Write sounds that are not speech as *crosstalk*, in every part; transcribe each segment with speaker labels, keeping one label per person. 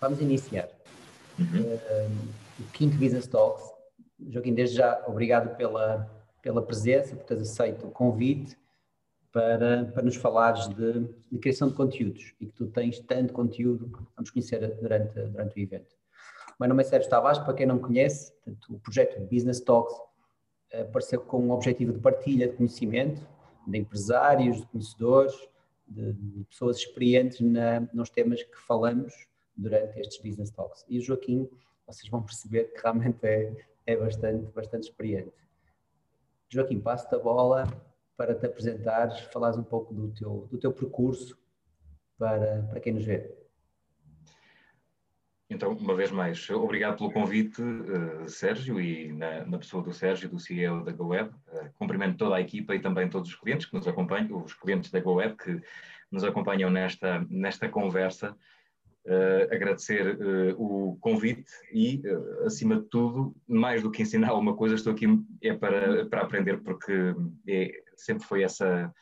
Speaker 1: vamos iniciar. Uhum. Uh, o quinto Business Talks. Joaquim, desde já, obrigado pela, pela presença, por teres aceito o convite para, para nos falares de, de, criação de conteúdos e que tu tens tanto conteúdo, vamos conhecer durante, durante o evento. O meu nome é Sérgio Tavares, para quem não me conhece, portanto, o projeto Business Talks apareceu com um objetivo de partilha de conhecimento de empresários, de conhecedores, de, de pessoas experientes na, nos temas que falamos durante estes Business Talks. E o Joaquim, vocês vão perceber que realmente é, é bastante, bastante experiente. Joaquim, passo-te a bola para te apresentares, falares um pouco do teu, do teu percurso para, para quem nos vê.
Speaker 2: Então, uma vez mais, obrigado pelo convite, uh, Sérgio, e na, na, pessoa do Sérgio, do CEO da GoWeb. Uh, cumprimento toda a equipa e também todos os clientes que nos acompanham, os clientes da GoWeb que nos acompanham nesta, nesta conversa. Uh, agradecer o convite e, acima de tudo, mais do que ensinar alguma coisa, estou aqui é para, para aprender, porque é, sempre foi essa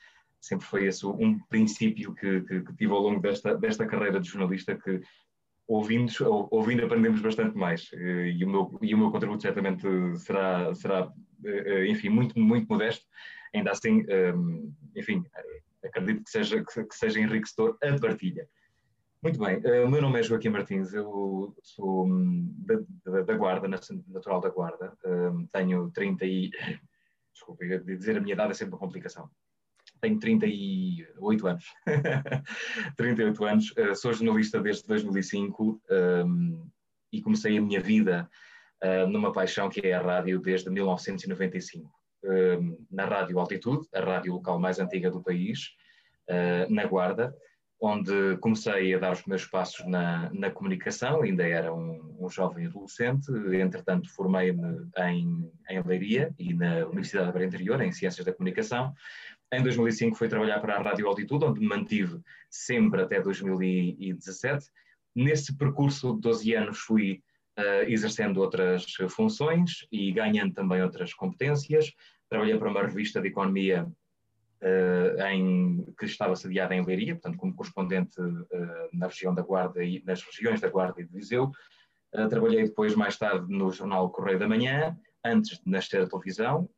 Speaker 2: sempre foi esse um princípio que, que, que, tive ao longo desta, desta carreira de jornalista que ouvindo, ouvindo aprendemos bastante mais e o meu, e o meu contributo certamente será, será enfim, muito, muito modesto, ainda assim, enfim, acredito que seja, que seja enriquecedor a partilha. Muito bem, o meu nome é Joaquim Martins, eu sou hum, da, da Guarda, natural da Guarda, ehm, tenho 30 e... *coughs* Desculpa, dizer a minha idade é sempre uma complicação tenho 38 anos. *laughs* 38 anos, uh, sou jornalista desde 2005 um, ehm, e comecei a minha vida numa paixão que é a rádio desde 1995. Um, ehm, na Rádio Altitude, a rádio local mais antiga do país, uh, na Guarda, onde comecei a dar os meus passos na, na comunicação, ainda era um, um jovem adolescente, entretanto formei-me em, em Leiria e na Universidade da Beira Interior, em Ciências da Comunicação, em 2005 fui trabalhar para a Rádio Altitude, onde me mantive sempre até 2017. Nesse percurso de 12 anos fui uh, exercendo outras funções e ganhando também outras competências. Trabalhei para uma revista de economia em, que estava sediada em Leiria, portanto como correspondente uh, na região da Guarda e nas regiões da Guarda e de Viseu. trabalhei depois mais tarde no jornal Correio da Manhã, antes de nascer a televisão,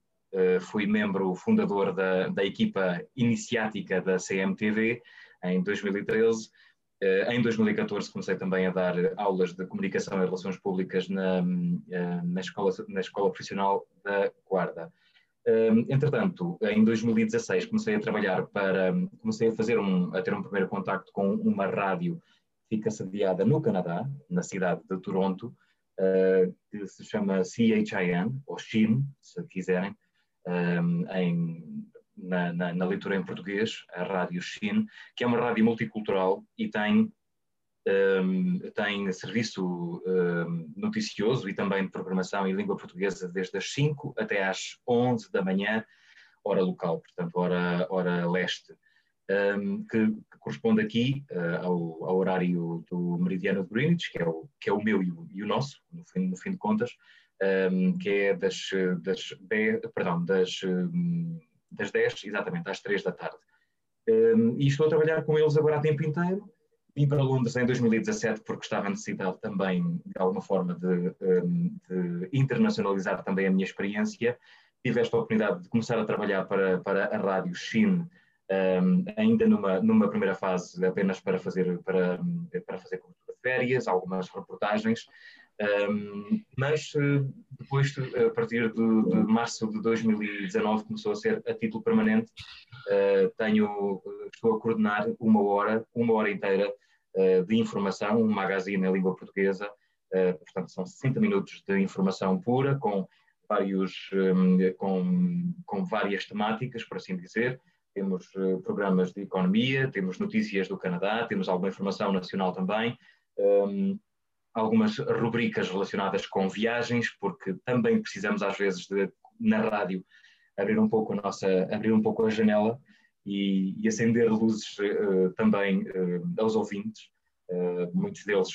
Speaker 2: fui membro fundador da, da equipa iniciática da CMTV em 2013. Uh, eh, em 2014 comecei também a dar aulas de comunicação e relações públicas na, na, escola, na escola profissional da Guarda. Entretanto, em 2016 comecei a trabalhar para, comecei a fazer um, a ter um primeiro contacto com uma rádio que fica sediada no Canadá, na cidade de Toronto, que se chama CHIN, ou SHIN, se quiserem, em, na, na, na, leitura em português, a Rádio Shin, que é uma rádio multicultural e tem, um, tem serviço um, noticioso e também de programação em língua portuguesa desde as 5 até às 11 da manhã, hora local, portanto, hora, hora leste. Um, que, que, corresponde aqui uh, ao, ao, horário do meridiano de Greenwich, que é o, que é o meu e o, e o nosso, no fim, no fim de contas, que é das, das, 10, perdão, das, das 10, exatamente, às 3 da tarde. E estou a trabalhar com eles agora a tempo inteiro. Vim para Londres em 2017 porque estava necessitado também, de alguma forma, de, de internacionalizar também a minha experiência. Tive esta oportunidade de começar a trabalhar para, para a rádio Shin, um, ainda numa, numa primeira fase apenas para fazer, para, para fazer cobertura de férias, algumas reportagens, um, mas eh, depois, a partir de, de, março de 2019, começou a ser a título permanente. Uh, tenho, estou a coordenar uma hora, uma hora inteira uh, de informação, um magazine em língua portuguesa. Uh, portanto, são 60 minutos de informação pura, com, vários, um, com, com várias temáticas, por assim dizer. Temos programas de economia, temos notícias do Canadá, temos alguma informação nacional também. Um, algumas rubricas relacionadas com viagens, porque também precisamos às vezes de, na rádio abrir um pouco a nossa, abrir um pouco a janela e, e acender luzes uh, também uh, aos ouvintes, uh, muitos deles,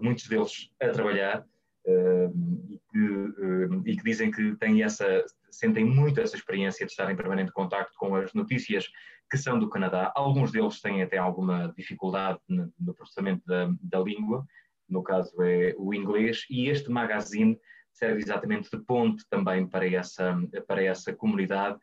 Speaker 2: muitos deles a trabalhar e que, e, que, dizem que têm essa, sentem muito essa experiência de estar em permanente contacto com as notícias que são do Canadá. Alguns deles têm até alguma dificuldade no, no processamento da, da língua no caso é o inglês, e este magazine serve exatamente de ponte também para essa, para essa comunidade.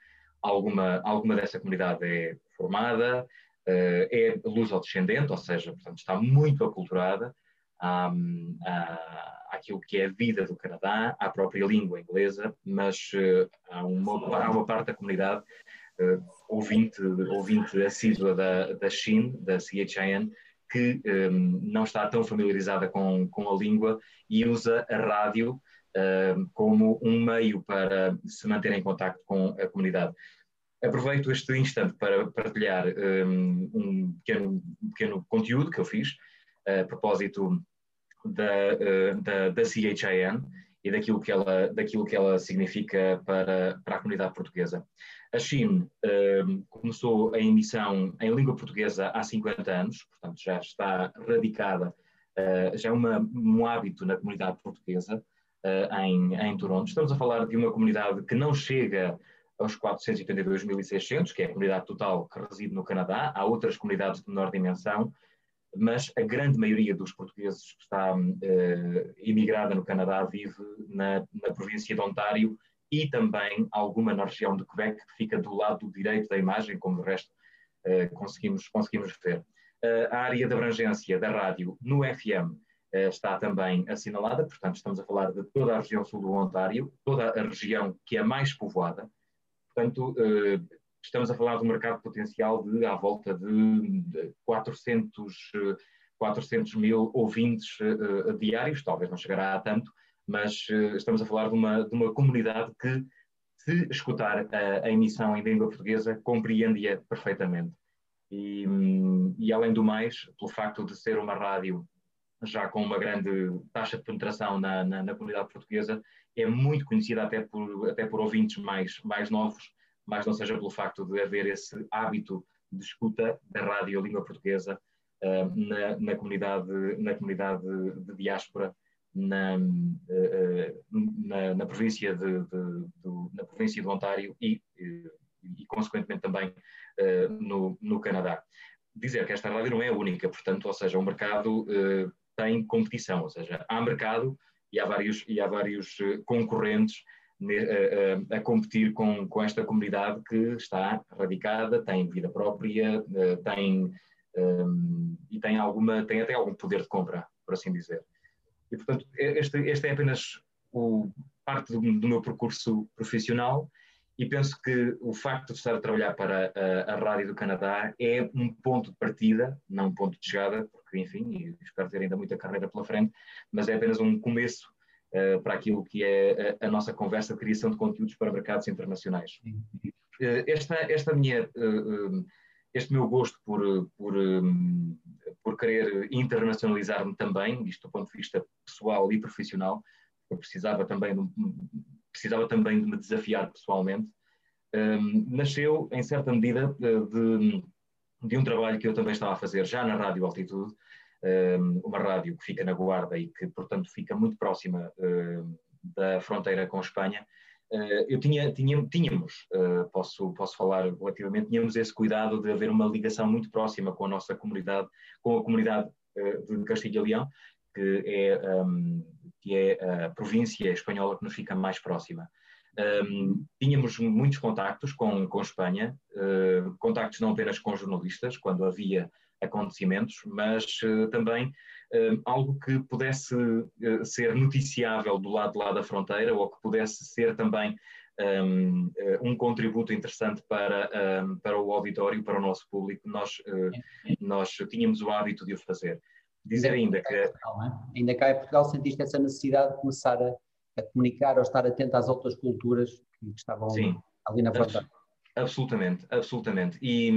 Speaker 2: Alguma, alguma dessa comunidade é formada, uh, é luso-descendente, ou seja, portanto, está muito aculturada um, à, àquilo que é a vida do Canadá, à própria língua inglesa, mas uh, há, uma, há uma parte da comunidade uh, ouvinte, ouvinte assídua da, da SHIN, da CHIN, que um, não está tão familiarizada com, com a língua e usa a rádio como um meio para se manter em contato com a comunidade. Aproveito este instante para partilhar um, um, pequeno, um pequeno, conteúdo que eu fiz a propósito da, uh, da, da CHIN e daquilo que ela, daquilo que ela significa para, para a comunidade portuguesa. A China começou a emissão em língua portuguesa há 50 anos, portanto já está radicada, uh, já é uma, um hábito na comunidade portuguesa, uh, em, em Toronto. Estamos a falar de uma comunidade que não chega aos 482.600, que é a comunidade total que reside no Canadá. Há outras comunidades de menor dimensão, mas a grande maioria dos portugueses que está uh, imigrada no Canadá vive na, na, província de Ontário e também alguma na região de Quebec, que fica do lado direito da imagem, como de resto uh, conseguimos, conseguimos ver. Uh, a área de abrangência da rádio no FM está também assinalada, portanto, estamos a falar de toda a região sul do Ontário, toda a região que é mais povoada, portanto, eh, estamos a falar de um mercado potencial de à volta de 400, 400 eh, mil ouvintes diários, talvez não chegará a tanto, mas estamos a falar de uma, de uma comunidade que, se escutar a, a emissão em língua portuguesa, compreende-a perfeitamente. E, hum, e, além do mais, pelo facto de ser uma rádio já com uma grande taxa de penetração na, na, na, comunidade portuguesa, é muito conhecida até por, até por ouvintes mais, mais novos, mas não seja pelo facto de haver esse hábito de escuta da rádio língua portuguesa uh, na, na, comunidade, na comunidade de diáspora na, uh, na, na, província de, de, de, na província do Ontário e, e, e consequentemente também uh, no, no Canadá. Dizer que esta rádio não é única, portanto, ou seja, o mercado tem competição, ou seja, há mercado e há vários, e há vários eh, concorrentes a, a, a competir com, com esta comunidade que está radicada, tem vida própria, eh, tem, um, e tem, alguma, tem até algum poder de compra, por assim dizer. E, portanto, este, este é apenas o, parte do, do meu percurso profissional e penso que o facto de estar a trabalhar para a, a, Rádio do Canadá é um ponto de partida, não um ponto de chegada, porque, enfim, espero ter ainda muita carreira pela frente, mas é apenas um começo uh, para aquilo que é a, a, nossa conversa de criação de conteúdos para mercados internacionais. Uh, esta, esta minha, uh, este meu gosto por, por, um, por querer internacionalizar-me também, isto do ponto de vista pessoal e profissional, eu precisava também de precisava também de me desafiar pessoalmente, um, nasceu, em certa medida, de, de, um trabalho que eu também estava a fazer já na Rádio Altitude, um, uma rádio que fica na Guarda e que, portanto, fica muito próxima uh, da fronteira com Espanha. Uh, eu tinha, tinha, tínhamos, uh, posso, posso falar relativamente, tínhamos esse cuidado de haver uma ligação muito próxima com a nossa comunidade, com a comunidade de Castilha e Leão, que é um, que é a província espanhola que nos fica mais próxima. Um, tínhamos muitos contactos com, com Espanha, uh, contactos não apenas com jornalistas, quando havia acontecimentos, mas uh, também uh, algo que pudesse ser noticiável do lado de lá da fronteira ou que pudesse ser também um, um contributo interessante para, um, para o auditório, para o nosso público. Nós, nós tínhamos o hábito de o fazer dizer ainda que. Portugal,
Speaker 1: é? Ainda cá em Portugal sentiste essa necessidade de começar a, a, comunicar ou estar atento às outras culturas que estavam Sim, ali na fronteira.
Speaker 2: Absolutamente, absolutamente. E,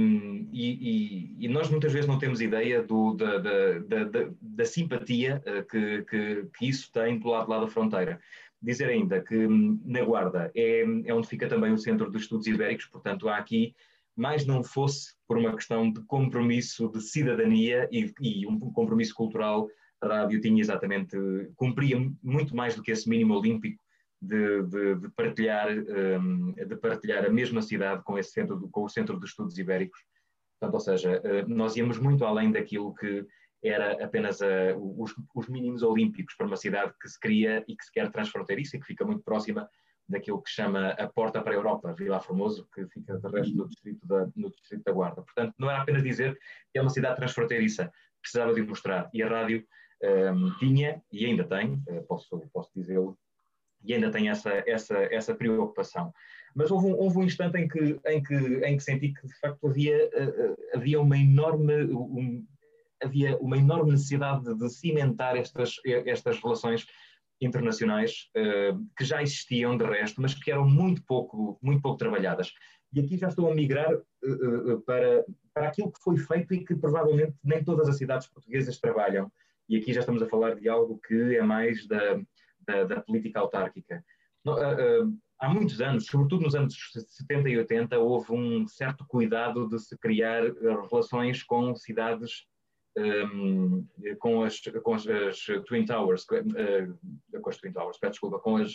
Speaker 2: e, e, nós muitas vezes não temos ideia do, da, da, da, da, simpatia eh, que, que, que, isso tem do lado, lado da fronteira. Dizer ainda que hum, na Guarda é, é onde fica também o Centro de Estudos Ibéricos, portanto há aqui mais não fosse por uma questão de compromisso de cidadania e, e um compromisso cultural, a rádio tinha exatamente, cumpria muito mais do que esse mínimo olímpico de, de, de partilhar, um, de partilhar a mesma cidade com, esse centro, com o Centro de Estudos Ibéricos. Portanto, ou seja, uh, nós íamos muito além daquilo que era apenas uh, os, os, mínimos olímpicos para uma cidade que se cria e que se quer transfronteiriça e que fica muito próxima daquilo que chama a porta para a Europa, Vila Formoso, que fica de resto no distrito da, no distrito da Guarda. Portanto, não era apenas dizer que é uma cidade transfronteiriça, precisava de mostrar. E a rádio um, tinha, e ainda tem, uh, posso, posso dizê-lo, e ainda tem essa, essa, essa preocupação. Mas houve um, houve um instante em que, em, que, em que senti que, de facto, havia, uh, havia uma enorme... Um, havia uma enorme necessidade de, de cimentar estas, estas relações internacionais uh, que já existiam de resto, mas que eram muito pouco, muito pouco trabalhadas. E aqui já estou a migrar uh, uh, para, para aquilo que foi feito e que provavelmente nem todas as cidades portuguesas trabalham. E aqui já estamos a falar de algo que é mais da, da, da política autárquica. há muitos anos, sobretudo nos anos 70 e 80, houve um certo cuidado de se criar relações com cidades um, com, as, com as, as, Twin Towers, uh, com as Twin Towers, peço desculpa, com as,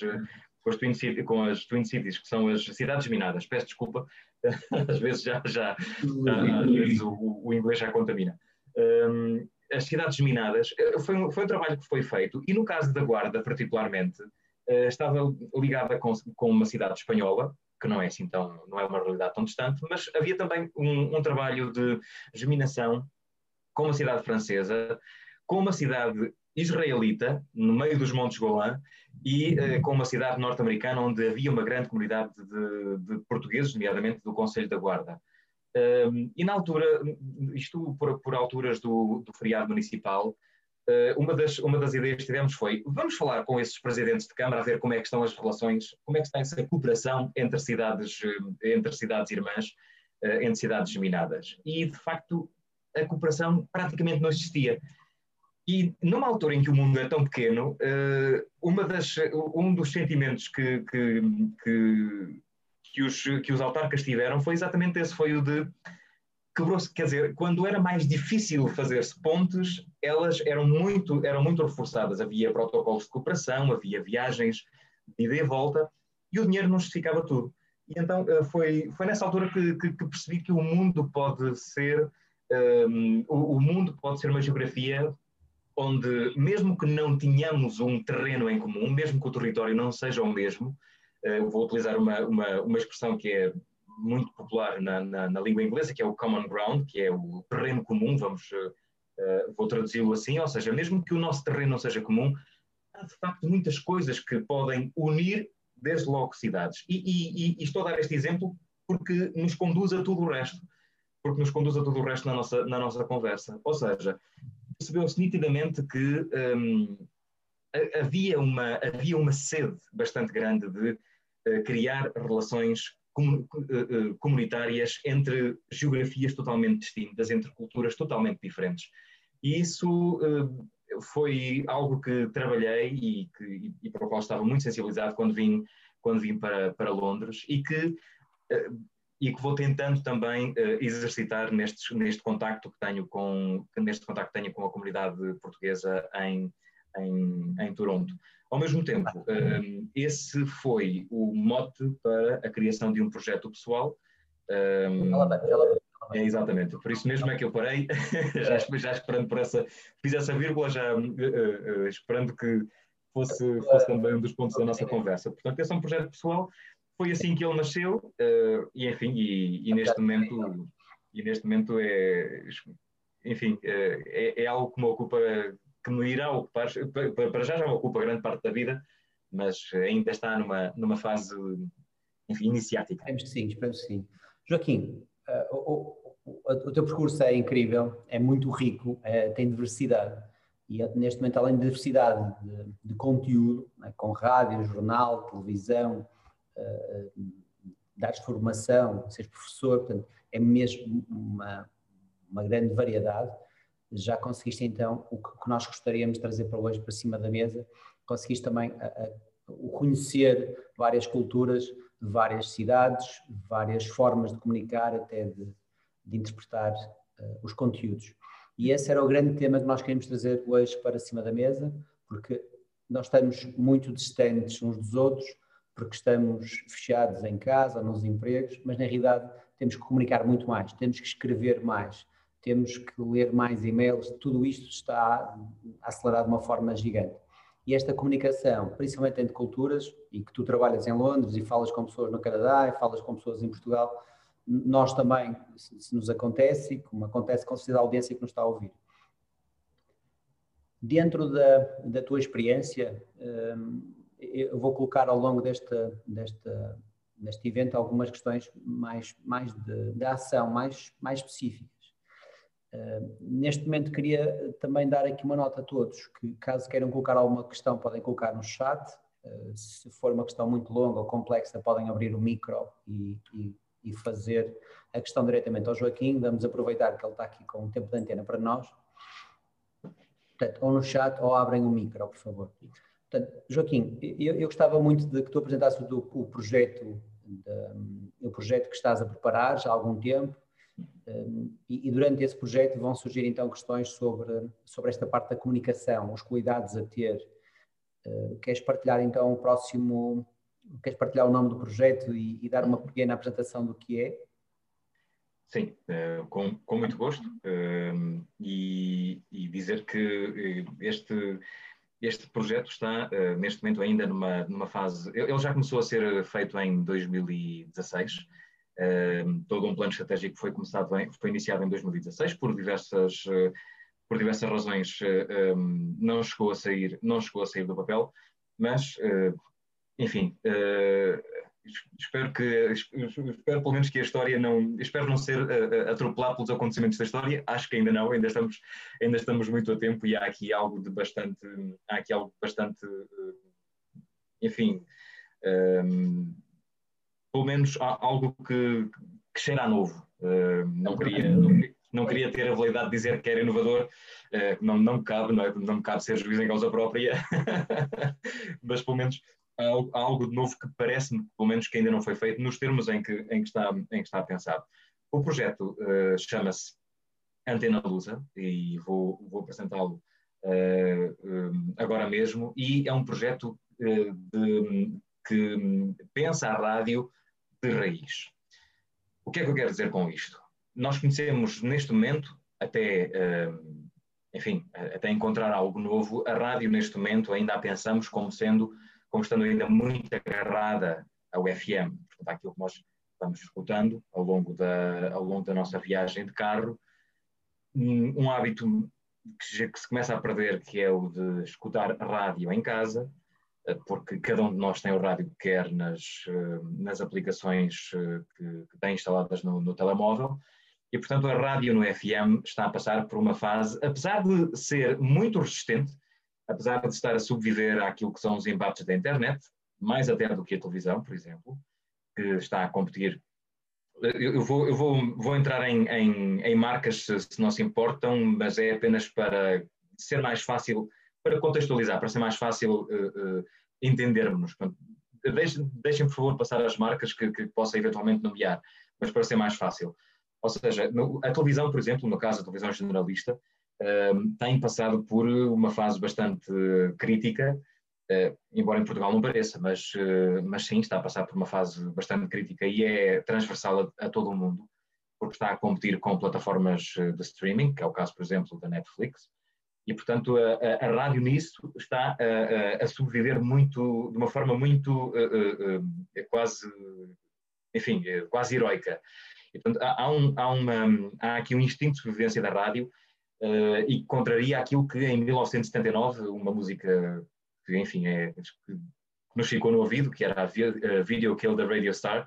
Speaker 2: com as, Twin City, com as Twin Cities, que são as cidades minadas, peço desculpa, *laughs* às vezes já, já, já às vezes o, o, inglês já contamina. Um, as cidades minadas, eh, foi um, foi um trabalho que foi feito, e no caso da Guarda, particularmente, uh, estava ligada com, com uma cidade espanhola, que não é assim tão, não é uma realidade tão distante, mas havia também um, um trabalho de geminação com uma cidade francesa, com uma cidade israelita, no meio dos Montes Golã, e uh, com uma cidade norte-americana onde havia uma grande comunidade de, de portugueses, nomeadamente do Conselho da Guarda. Um, e na altura, isto por, por alturas do, do feriado municipal, uh, uma, das, uma das ideias que tivemos foi, vamos falar com esses presidentes de Câmara a ver como é que estão as relações, como é que está essa cooperação entre cidades, entre cidades irmãs, uh, entre cidades minadas. E, de facto, a cooperação praticamente não existia. E numa altura em que o mundo é tão pequeno, eh, uma das, um dos sentimentos que, que, que, que, os, que os autarcas tiveram foi exatamente esse, foi o de quebrou-se, quer dizer, quando era mais difícil fazer-se pontes, elas eram muito, eram muito reforçadas. Havia protocolos de cooperação, havia viagens de ida e volta, e o dinheiro não justificava tudo. E então eh, foi, foi nessa altura que, que, que percebi que o mundo pode ser um, o, o mundo pode ser uma geografia onde, mesmo que não tenhamos um terreno em comum, mesmo que o território não seja o mesmo, uh, vou utilizar uma, uma, uma, expressão que é muito popular na, na, na, língua inglesa, que é o common ground, que é o terreno comum, vamos, uh, vou traduzi-lo assim, ou seja, mesmo que o nosso terreno não seja comum, há de facto muitas coisas que podem unir desde logo cidades. E, e, e estou a dar este exemplo porque nos conduz a tudo o resto porque nos conduz a todo o resto na nossa, na nossa conversa. Ou seja, percebeu-se nitidamente que um, havia, uma, havia uma sede bastante grande de uh, criar relações com, uh, comunitárias entre geografias totalmente distintas, entre culturas totalmente diferentes. E isso uh, foi algo que trabalhei e, que, e, para o qual estava muito sensibilizado quando vim, quando vim para, para Londres e que e que vou tentando também uh, exercitar nestes, neste contacto que tenho com neste contacto que tenho com a comunidade portuguesa em, em, em Toronto. Ao mesmo tempo, uh, esse foi o mote para a criação de um projeto pessoal. Um, é, exatamente, por isso mesmo é que eu parei, *laughs* já, já, esperando por essa, fiz essa vírgula, já uh, esperando que fosse, fosse também um dos pontos da nossa conversa. Portanto, esse é um projeto pessoal foi assim que ele nasceu uh, e enfim e, e, neste momento e neste momento é enfim eh, é, é, algo que me ocupa que me irá ocupar para já já me ocupa grande parte da vida mas ainda está numa numa fase enfim iniciática.
Speaker 1: Esperemos que sim esperemos que sim. Joaquim uh, o, o, o, teu percurso é incrível é muito rico é, tem diversidade e neste momento além de diversidade de, de conteúdo né, com rádio jornal televisão dares formação, seres professor, portanto, é mesmo uma, uma grande variedade. Já conseguiste então o que nós gostaríamos de trazer para hoje para cima da mesa, conseguiste também a, a, o conhecer várias culturas, várias cidades, várias formas de comunicar, até de, de interpretar uh, os conteúdos. E esse era o grande tema que nós queremos trazer hoje para cima da mesa, porque nós estamos muito distantes uns dos outros, porque estamos fechados em casa, nos empregos, mas na realidade temos que comunicar muito mais, temos que escrever mais, temos que ler mais e-mails, tudo isto está a acelerar de uma forma gigante. E esta comunicação, principalmente entre culturas, e que tu trabalhas em Londres e falas com pessoas no Canadá e falas com pessoas em Portugal, nós também, se nos acontece, e como acontece com a audiência que nos está a ouvir. Dentro da, da tua experiência, hum, eu vou colocar ao longo desta, deste evento algumas questões mais, mais de, de ação, mais, mais específicas. Uh, neste momento queria também dar aqui uma nota a todos, que caso queiram colocar alguma questão podem colocar no chat, uh, se for uma questão muito longa ou complexa podem abrir o micro e, e, e, fazer a questão diretamente ao Joaquim, vamos aproveitar que ele está aqui com um tempo de antena para nós, portanto, ou no chat ou abrem o micro, por favor. Portanto, Joaquim, eu, eu, gostava muito de que tu apresentasses o, o projeto, de, o projeto que estás a preparar já há algum tempo, um, e, e, durante esse projeto vão surgir então questões sobre, sobre esta parte da comunicação, os cuidados a ter. Uh, queres partilhar então o próximo, queres partilhar o nome do projeto e, e dar uma pequena apresentação do que é?
Speaker 2: Sim, uh, com, com muito gosto uh, e, e, dizer que este este projeto está uh, neste momento ainda numa, numa fase. Ele já começou a ser feito em 2016. Uh, eh, todo um plano estratégico foi começado em, foi iniciado em 2016 por diversas uh, por diversas razões um, não chegou a sair não chegou a sair do papel, mas enfim espero que espero pelo menos que a história não espero não ser uh, atropelado pelos acontecimentos da história. Acho que ainda não ainda estamos ainda estamos muito a tempo e há aqui algo de bastante há aqui algo bastante uh, enfim um, pelo menos algo que, que cheira a novo. Uh, não queria não, não queria ter a validade de dizer que era inovador, não, não me cabe, não, é? não me cabe ser juiz em causa própria, *laughs* mas pelo menos algo de novo que parece-me, pelo menos, que ainda não foi feito nos termos em que, em que, está, em que está pensado. O projeto uh, chama-se Antena Lusa e vou, vou apresentá-lo uh, um, agora mesmo. E é um projeto uh, de, que pensa a rádio de raiz. O que é que eu quero dizer com isto? Nós conhecemos neste momento, até, enfim, até encontrar algo novo, a rádio neste momento ainda a pensamos como sendo como estando ainda muito agarrada ao FM, portanto, àquilo que nós estamos escutando ao longo da, ao longo da nossa viagem de carro, um, um hábito que, que, se começa a perder, que é o de escutar rádio em casa, eh, porque cada um de nós tem o rádio que quer nas, eh, nas aplicações eh, que, que tem instaladas no, no telemóvel, e portanto a rádio no FM está a passar por uma fase, apesar de ser muito resistente, apesar de estar a subviver àquilo que são os embates da internet, mais até do que a televisão, por exemplo, que está a competir. Eu vou, eu vou, vou entrar em, em, em marcas se, não se importam, mas é apenas para ser mais fácil, para contextualizar, para ser mais fácil uh, uh, entendermos. Deixem, por favor, passar as marcas que, que possa eventualmente nomear, mas para ser mais fácil. Ou seja, a televisão, por exemplo, no caso da televisão generalista, tem passado por uma fase bastante crítica, uh, embora em Portugal não pareça, mas, uh, mas sim, está a passar por uma fase bastante crítica e é transversal a, a, todo o mundo, porque está a competir com plataformas de streaming, que é o caso, por exemplo, da Netflix, e, portanto, a, a, a rádio nisso está a, a, subviver muito, de uma forma muito, uh, quase, enfim, quase heroica. E, portanto, há, há, um, há, uma, há aqui um instinto de sobrevivência da rádio uh, e contraria aquilo que em 1979, uma música que, enfim, é, que nos ficou no ouvido, que era a Video Kill the Radio Star,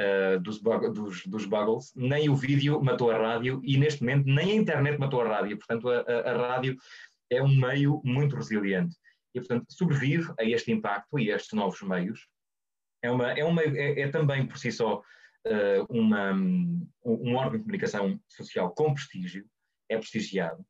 Speaker 2: uh, dos, dos, dos Buggles, nem o vídeo matou a rádio e neste momento nem a internet matou a rádio, portanto a, a, a rádio é um meio muito resiliente. E portanto sobrevive a este impacto e a estes novos meios. É, uma, é, uma, é, é também por si só uh, uma, um, um órgão de comunicação social com prestígio, é prestigiado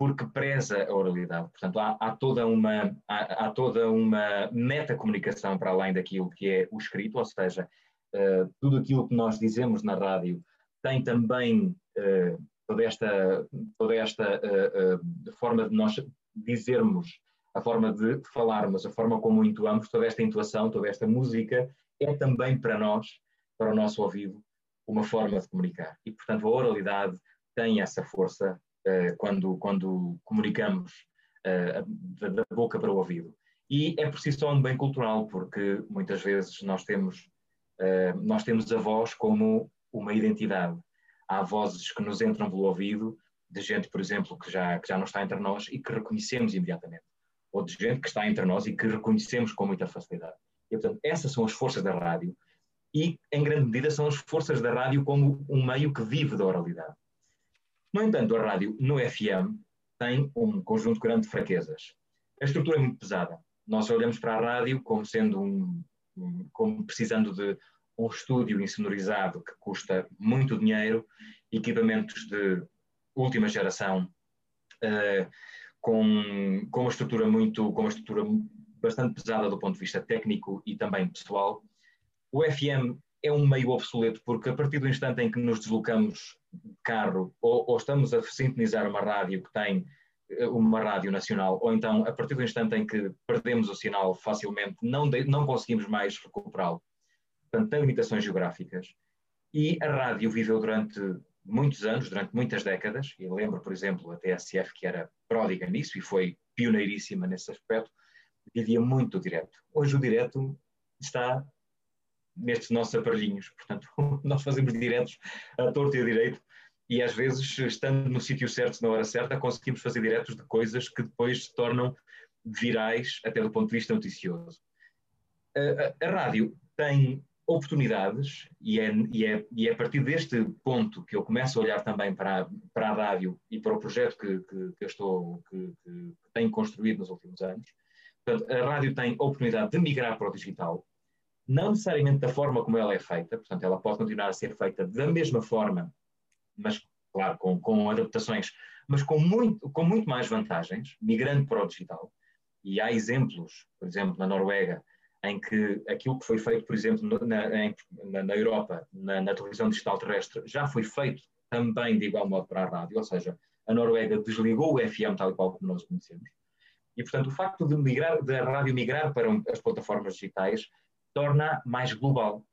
Speaker 2: porque preza a oralidade. Portanto, há, há toda uma, há, há, toda uma metacomunicação para além daquilo que é o escrito, ou seja, uh, tudo aquilo que nós dizemos na rádio tem também uh, toda esta, toda esta uh, forma de nós dizermos, a forma de falarmos, a forma como entoamos, toda esta intuação, toda esta música é também para nós, para o nosso ouvido, uma forma de comunicar. E, portanto, a oralidade tem essa força uh, quando, quando comunicamos uh, da, boca para o ouvido. E é por si só um bem cultural, porque muitas vezes nós temos, uh, nós temos a voz como uma identidade. Há vozes que nos entram pelo ouvido, de gente, por exemplo, que já, que já não está entre nós e que reconhecemos imediatamente. Ou de gente que está entre nós e que reconhecemos com muita facilidade. E, portanto, essas são as forças da rádio e, em grande medida, são as forças da rádio como um meio que vive da oralidade. No entanto, a rádio no FM tem um conjunto grande de fraquezas. A estrutura é muito pesada. Nós olhamos para a rádio como sendo um, como precisando de um estúdio insonorizado que custa muito dinheiro, equipamentos de última geração, uh, com, com uma estrutura muito, com uma estrutura bastante pesada do ponto de vista técnico e também pessoal. O FM é um meio obsoleto porque a partir do instante em que nos deslocamos de carro ou, ou, estamos a sintonizar uma rádio que tem eh, uma rádio nacional ou então a partir do instante em que perdemos o sinal facilmente não, de, não conseguimos mais recuperá-lo. Portanto, tem limitações geográficas e a rádio viveu durante muitos anos, durante muitas décadas, e lembro, por exemplo, a TSF que era pródiga nisso e foi pioneiríssima nesse aspecto, vivia muito o direto. Hoje o direto está nestes nossos aparelhinhos. Portanto, *laughs* nós fazemos diretos a torto e a direito e às vezes, estando no sítio certo, na hora certa, conseguimos fazer diretos de coisas que depois se tornam virais, até do ponto de vista noticioso. A, a, a rádio tem oportunidades e é, e, é, e é a partir deste ponto que eu começo a olhar também para para a rádio e para o projeto que, que, que eu estou, que, que tenho construído nos últimos anos. Portanto, a rádio tem a oportunidade de migrar para o digital, não necessariamente da forma como ela é feita, portanto, ela pode continuar a ser feita da mesma forma, mas, claro, com, com adaptações, mas com muito, com muito mais vantagens, migrando para o digital. E há exemplos, por exemplo, na Noruega, em que aquilo que foi feito, por exemplo, na, na, na Europa, na, na, televisão digital terrestre, já foi feito também de igual modo para a rádio, ou seja, a Noruega desligou o FM tal e qual como nós conhecemos. E, portanto, o facto de migrar, da rádio migrar para as plataformas digitais torna mais global.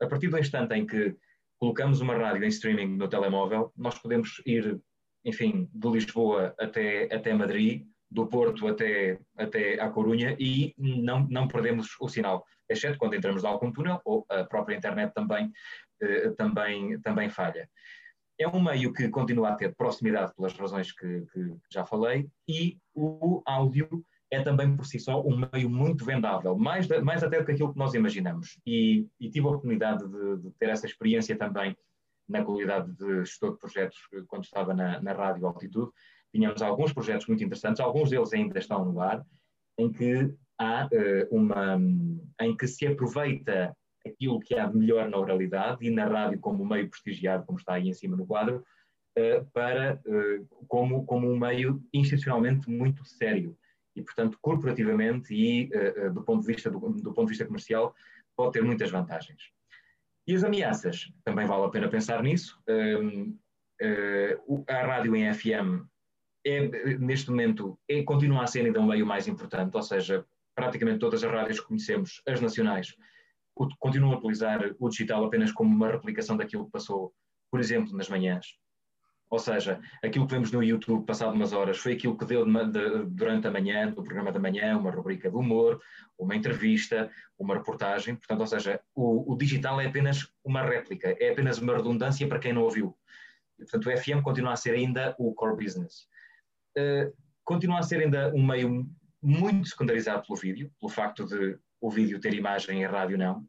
Speaker 2: A partir do instante em que colocamos uma rádio em streaming no telemóvel, nós podemos ir, enfim, de Lisboa até, até Madrid, do Porto até, até à Corunha e não, não perdemos o sinal, exceto quando entramos em algum túnel ou a própria internet também, eh, também, também falha. É um meio que continua a ter proximidade pelas razões que, que já falei e o áudio é também por si só um meio muito vendável, mais, mais até do que aquilo que nós imaginamos. E, e tive a oportunidade de, de, ter essa experiência também na qualidade de gestor de projetos quando estava na, na Rádio Altitude. Tínhamos alguns projetos muito interessantes, alguns deles ainda estão no ar, em que há uh, uma em que se aproveita aquilo que há de melhor na oralidade e na rádio como meio prestigiado, como está aí em cima no quadro, uh, para uh, como, como um meio institucionalmente muito sério e, portanto, corporativamente e uh, do, ponto de vista do, do, ponto de vista comercial, pode ter muitas vantagens. E as ameaças? Também vale a pena pensar nisso. Um, uh, a rádio em FM é, neste momento, é, continua a ser ainda um meio mais importante, ou seja, praticamente todas as rádios que conhecemos, as nacionais, continuam a utilizar o digital apenas como uma replicação daquilo que passou, por exemplo, nas manhãs. Ou seja, aquilo que vemos no YouTube passado umas horas foi aquilo que deu de, de, durante a manhã, do programa da manhã, uma rubrica de humor, uma entrevista, uma reportagem. Portanto, ou seja, o, o, digital é apenas uma réplica, é apenas uma redundância para quem não ouviu. Portanto, o FM continua a ser ainda o core business. Uh, continua a ser ainda um meio muito secundarizado pelo vídeo, pelo facto de o vídeo ter imagem e a rádio não.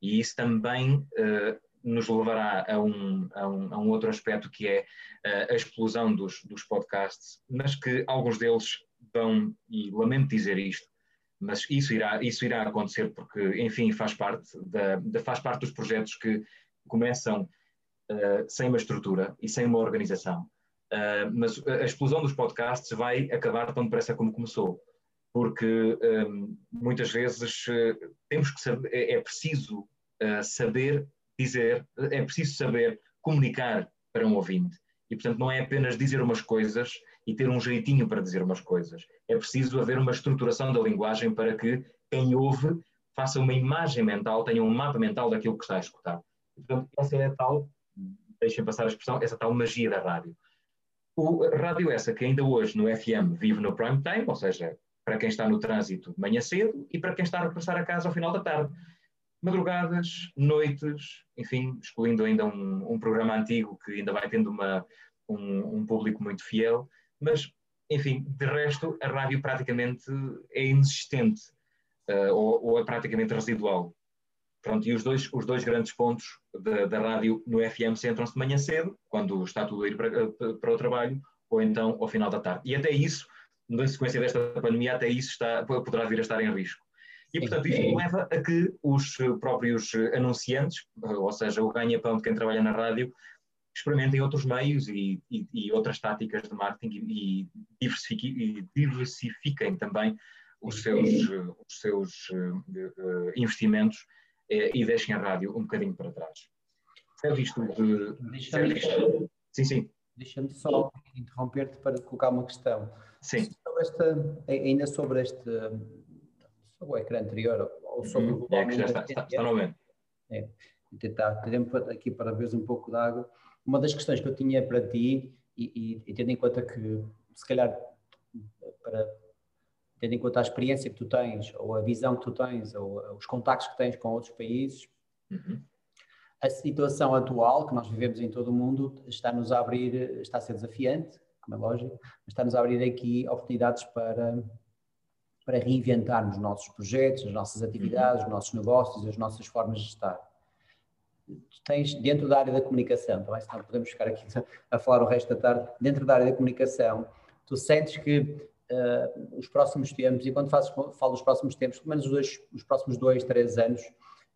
Speaker 2: E isso também uh, nos levará a um, a um, a um outro aspecto que é uh, a explosão dos, dos podcasts, mas que alguns deles vão, e lamento dizer isto, mas isso irá, isso irá acontecer porque, enfim, faz parte, da, da faz parte dos projetos que começam uh, sem uma estrutura e sem uma organização. Uh, mas a explosão dos podcasts vai acabar tão depressa como começou, porque um, muitas vezes uh, temos que saber, é, é preciso saber dizer, é preciso saber comunicar para um ouvinte. E, portanto, não é apenas dizer umas coisas e ter um jeitinho para dizer umas coisas. É preciso haver uma estruturação da linguagem para que quem ouve faça uma imagem mental, tenha um mapa mental daquilo que está a escutar. E, portanto, essa é a tal, deixem passar a expressão, essa tal magia da rádio. o rádio essa que ainda hoje no FM vive no prime time, ou seja, para quem está no trânsito de manhã cedo e para quem está a regressar a casa ao final da tarde. Madrugadas, noites, enfim, excluindo ainda um, um programa antigo que ainda vai tendo uma, um, um, público muito fiel, mas, enfim, de resto, a rádio praticamente é inexistente uh, ou, ou, é praticamente residual. Pronto, e os dois, os dois grandes pontos da, da rádio no FM centram-se de manhã cedo, quando está tudo a ir para, para o trabalho, ou então ao final da tarde. E até isso, na sequência desta pandemia, até isso está, poderá vir a estar em risco. E, portanto, isto leva a que os próprios anunciantes, ou seja, o ganha-pão de quem trabalha na rádio, experimentem outros meios e, e, e outras táticas de marketing e, diversifiquem, diversifiquem também os seus, os seus uh, investimentos uh, e deixem a rádio um bocadinho para trás. É visto de.
Speaker 1: Deixa-me sim, sim. Deixa-me só interromper-te para colocar uma questão.
Speaker 2: Sim.
Speaker 1: Sobre esta, ainda sobre este o ecrã anterior ou sobre
Speaker 2: uhum. o é que já está, está, está novamente.
Speaker 1: É, e tentar tempo aqui para ver um pouco de água. Uma das questões que eu tinha para ti, e, e, e tendo em conta que, se calhar, para, tendo em conta a experiência que tu tens, ou a visão que tu tens, ou os contactos que tens com outros países, uhum. a situação atual que nós vivemos em todo o mundo está-nos a abrir, está a ser desafiante, como é lógico, mas está-nos a abrir aqui oportunidades para, para reinventarmos os nossos projetos, as nossas atividades, os nossos negócios, as nossas formas de estar. Tu tens, dentro da área da comunicação, também, senão podemos ficar aqui *laughs* a falar o resto da tarde, dentro da área da comunicação, tu sentes que uh, os próximos tempos, e quando faço, falo dos próximos tempos, pelo menos os, dois, os próximos dois, três anos,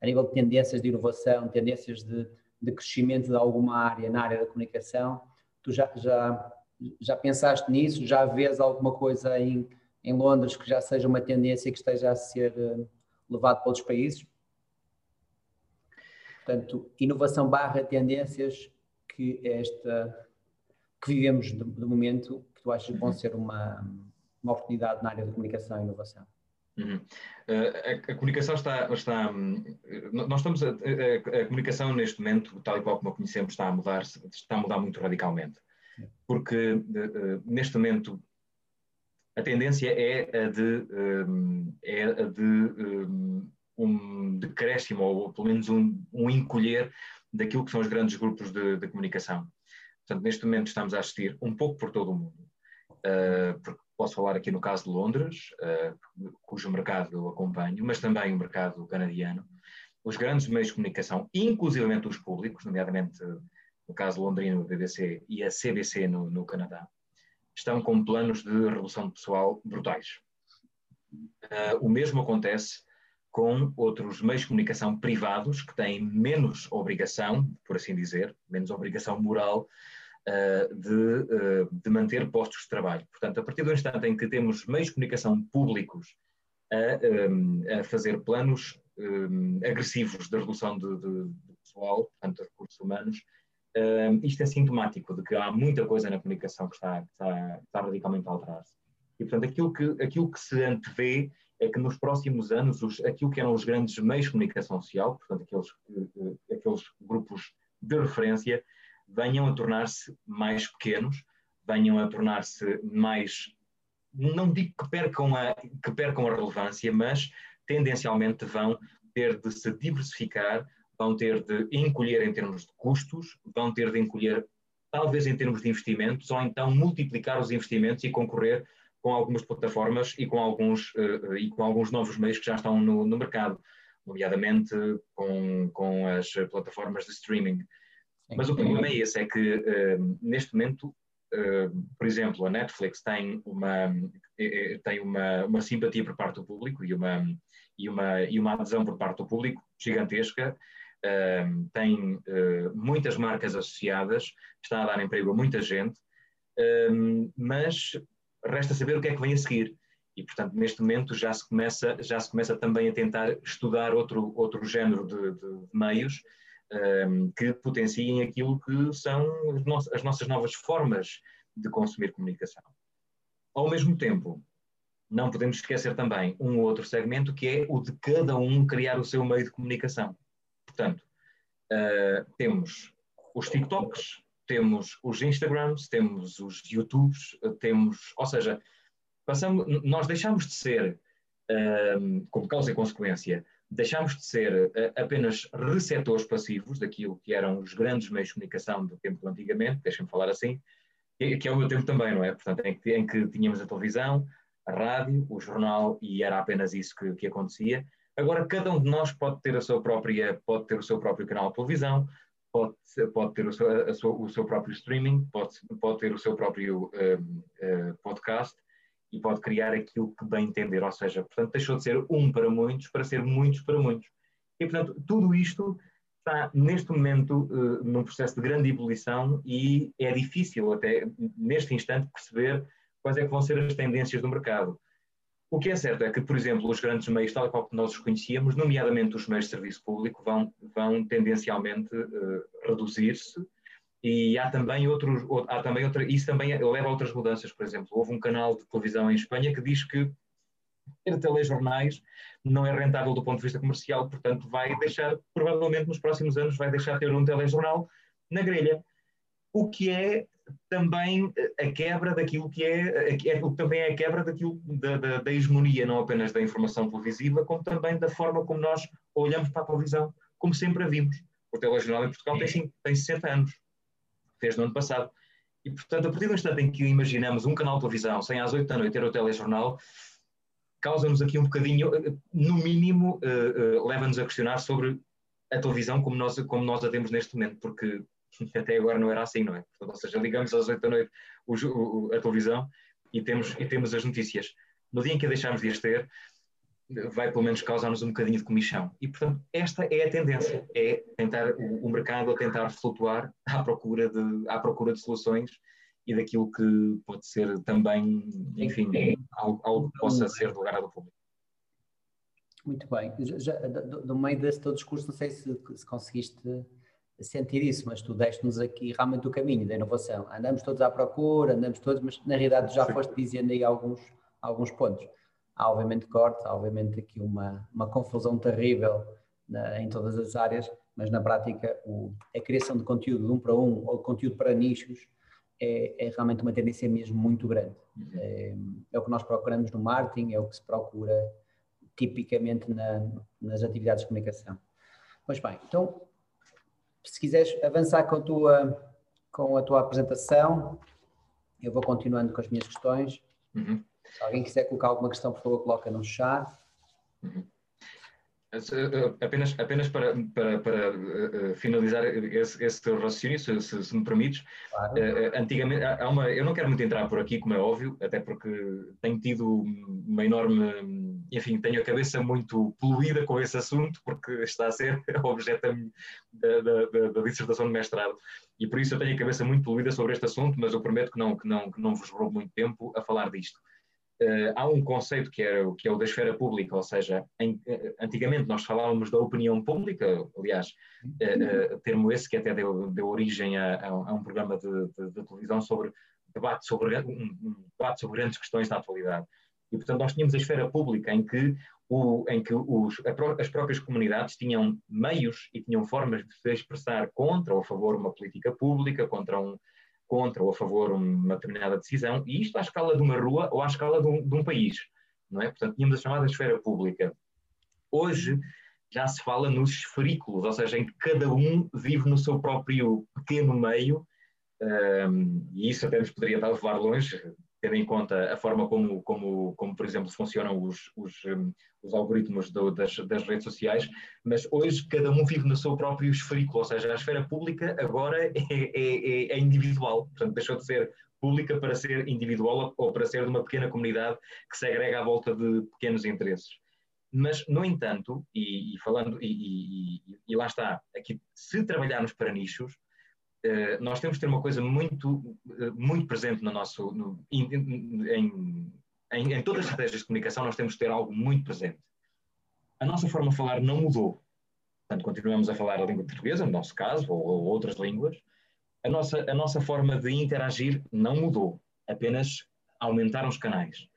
Speaker 1: a nível de tendências de inovação, tendências de, de crescimento de alguma área na área da comunicação, tu já, já, já pensaste nisso? Já vês alguma coisa em em Londres que já seja uma tendência que esteja a ser uh, levado para outros países? Portanto, inovação barra tendências que esta que vivemos de, de momento, que tu achas que vão uhum. ser uma, uma oportunidade na área da comunicação e inovação?
Speaker 2: Uhum. Uh, a, a, comunicação está, está um, nós estamos a, a, a, comunicação neste momento, tal e qual como a conhecemos, está a mudar, está a mudar muito radicalmente, porque uh, neste momento a tendência é a de, um, é a de um, um decréscimo, ou pelo menos um, um, encolher daquilo que são os grandes grupos de, de, comunicação. Portanto, neste momento estamos a assistir um pouco por todo o mundo. Uh, posso falar aqui no caso de Londres, uh, cujo mercado eu acompanho, mas também o mercado canadiano. Os grandes meios de comunicação, inclusivamente os públicos, nomeadamente no caso londrino, o BBC e a CBC no, no Canadá, estão com planos de redução pessoal brutais. Uh, o mesmo acontece com outros meios de comunicação privados que têm menos obrigação, por assim dizer, menos obrigação moral uh, de, uh, de, manter postos de trabalho. Portanto, a partir do instante em que temos meios de comunicação públicos a, um, a fazer planos um, agressivos de redução de, de, de pessoal, portanto, de recursos humanos, Uh, isto é sintomático de que há muita coisa na comunicação que está, que está, está radicalmente a alterar-se. E, portanto, aquilo que, aquilo que se antevê é que nos próximos anos, os, aquilo que eram os grandes meios de comunicação social, portanto, aqueles, uh, aqueles grupos de referência, venham a tornar-se mais pequenos, venham a tornar-se mais. Não digo que percam, a, que percam a relevância, mas tendencialmente vão ter de se diversificar vão ter de encolher em termos de custos, vão ter de encolher talvez em termos de investimentos, ou então multiplicar os investimentos e concorrer com algumas plataformas e com alguns, uh, e com alguns novos meios que já estão no, no mercado, nomeadamente com, com as plataformas de streaming. Sim. Mas o problema é esse, é que uh, neste momento, uh, por exemplo, a Netflix tem uma, tem uma, uma simpatia por parte do público e uma, e, uma, e uma adesão por parte do público gigantesca, tem uh, muitas marcas associadas, está a dar emprego a muita gente, mas resta saber o que é que vem a seguir. E, portanto, neste momento já se começa, já se começa também a tentar estudar outro, outro género de, de meios um, que potenciem aquilo que são as, no as nossas novas formas de consumir comunicação. Ao mesmo tempo, não podemos esquecer também um outro segmento que é o de cada um criar o seu meio de comunicação. Portanto, uh, temos os TikToks, temos os Instagrams, temos os YouTubes, temos, ou seja, passamos, nós deixamos de ser, um, como causa e consequência, deixamos de ser uh, apenas receptores passivos daquilo que eram os grandes meios de comunicação do tempo antigamente, deixem-me falar assim, que, que, é o meu tempo também, não é? Portanto, em que, em que, tínhamos a televisão, a rádio, o jornal e era apenas isso que, que acontecia. Agora, cada um de nós pode ter a sua própria, pode ter o seu próprio canal de televisão, pode, pode ter o seu, sua, o seu próprio streaming, pode, pode ter o seu próprio uh, uh, podcast e pode criar aquilo que bem entender. Ou seja, portanto, deixou de ser um para muitos para ser muitos para muitos. E, portanto, tudo isto está neste momento uh, num processo de grande ebulição e é difícil até neste instante perceber quais é que vão ser as tendências do mercado. O que é certo é que, por exemplo, os grandes meios, tal qual nós os conhecíamos, nomeadamente os meios de serviço público, vão, vão tendencialmente uh, reduzir-se. E há também outros, há também outra, isso também leva a outras mudanças, por exemplo, houve um canal de televisão em Espanha que diz que ter telejornais não é rentável do ponto de vista comercial, portanto vai deixar, provavelmente nos próximos anos, vai deixar de ter um telejornal na grelha, o que é também a quebra daquilo que é, é o que também é a quebra daquilo da, da, da, hegemonia, não apenas da informação televisiva, como também da forma como nós olhamos para a televisão, como sempre a vimos. O telejornal em Portugal tem, tem 60 anos, fez no ano passado. E, portanto, a partir do instante em que imaginamos um canal de televisão sem às 8 da noite ter o telejornal, causa-nos aqui um bocadinho, no mínimo, uh, uh, leva-nos a questionar sobre a televisão como nós, como nós a temos neste momento, porque *laughs* até agora não era assim, não é? Ou seja, ligamos às 8 da noite o, o, a televisão e temos, e temos as notícias. No dia em que a deixarmos de as ter, vai pelo menos causar-nos um bocadinho de comichão. E, portanto, esta é a tendência, é tentar o, o mercado a tentar flutuar *laughs* à procura, de, à procura de soluções e daquilo que pode ser também, enfim, algo, algo que possa ser do agrado do público.
Speaker 1: Muito bem. Já, do, do, meio desse teu discurso, não sei se, se conseguiste sentir isso, mas tu deste-nos aqui realmente o caminho da inovação. Andamos todos à procura, andamos todos, mas na realidade já foste dizendo aí alguns, alguns pontos. Há obviamente cortes, há obviamente aqui uma, uma confusão terrível na, em todas as áreas, mas na prática o, a criação de conteúdo de um para um ou conteúdo para nichos é, é realmente uma tendência mesmo muito grande. Uhum. É, é, o que nós procuramos no marketing, é o que se procura tipicamente na, nas atividades de comunicação. Pois bem, então se quiseres avançar com a tua, com a tua apresentação, eu vou continuando com as minhas questões. Uhum. Se alguém quiser colocar alguma questão, por favor, coloca no chat. Uhum.
Speaker 2: Eh, apenas, apenas para, para, para uh, finalizar esse, esse teu raciocínio, se, se, se me permites, claro. antigamente, há uma, eu não quero muito entrar por aqui, como é óbvio, até porque tenho tido uma enorme, enfim, tenho a cabeça muito poluída com esse assunto, porque está a ser *laughs* objeto da, da, da, da dissertação de mestrado, e por isso eu tenho a cabeça muito poluída sobre este assunto, mas eu prometo que não, que não, que não vos roubo muito tempo a falar disto. Uh, há um conceito que é, que é o da esfera pública, ou seja, em, uh, antigamente nós falávamos da opinião pública, aliás, uh, termo esse que até deu, deu origem a, a, a um programa de, de, de, televisão sobre debate sobre, um, um, debate sobre grandes questões da atualidade. E, portanto, nós tínhamos a esfera pública em que, o, em que os, as próprias comunidades tinham meios e tinham formas de se expressar contra ou a favor uma política pública, contra um, contra ou a favor uma determinada decisão, e isto à escala de uma rua ou à escala de um, de um país, não é? Portanto, tínhamos a chamada esfera pública. Hoje já se fala nos esferículos, ou seja, em que cada um vive no seu próprio pequeno meio, um, e isso até nos poderia levar longe, tendo em conta a forma como, como, como por exemplo, funcionam os, os, um, os algoritmos do, das, das, redes sociais, mas hoje cada um vive no seu próprio esferico, ou seja, a esfera pública agora é, é, é individual, portanto deixou de ser pública para ser individual ou para ser de uma pequena comunidade que se agrega à volta de pequenos interesses. Mas, no entanto, e, e falando, e, e, e, lá está, aqui, se trabalharmos para nichos, eh, nós temos de ter uma coisa muito, eh, muito presente no nosso, no, em, em, em, em, todas as estratégias de comunicação, nós temos de ter algo muito presente. A nossa forma de falar não mudou. Portanto, continuamos a falar a língua portuguesa, no nosso caso, ou, ou outras línguas. A nossa, a nossa forma de interagir não mudou, apenas aumentaram os canais.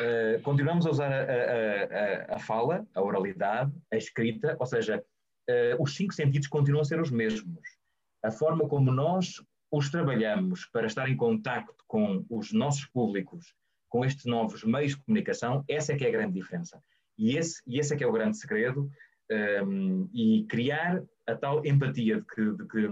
Speaker 2: Uh, continuamos a usar a, a, a, a, fala, a oralidade, a escrita, ou seja, uh, os cinco sentidos continuam a ser os mesmos a forma como nós os trabalhamos para estar em contacto com os nossos públicos, com estes novos meios de comunicação, essa é que é a grande diferença. E esse, e esse é que é o grande segredo, um, e criar a tal empatia de que, de que,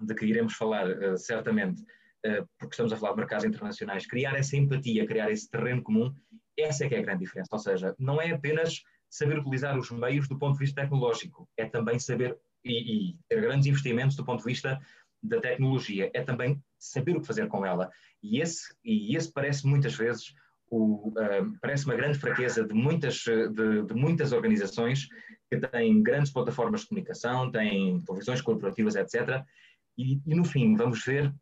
Speaker 2: de que iremos falar uh, certamente, uh, porque estamos a falar de mercados internacionais, criar essa empatia, criar esse terreno comum, essa é que é a grande diferença. Ou seja, não é apenas saber utilizar os meios do ponto de vista tecnológico, é também saber e, e ter grandes investimentos do ponto de vista da tecnologia, é também saber o que fazer com ela. E esse, e esse parece muitas vezes o, uh, parece uma grande fraqueza de muitas, de, de, muitas organizações que têm grandes plataformas de comunicação, têm televisões corporativas, etc. E, e no fim, vamos ver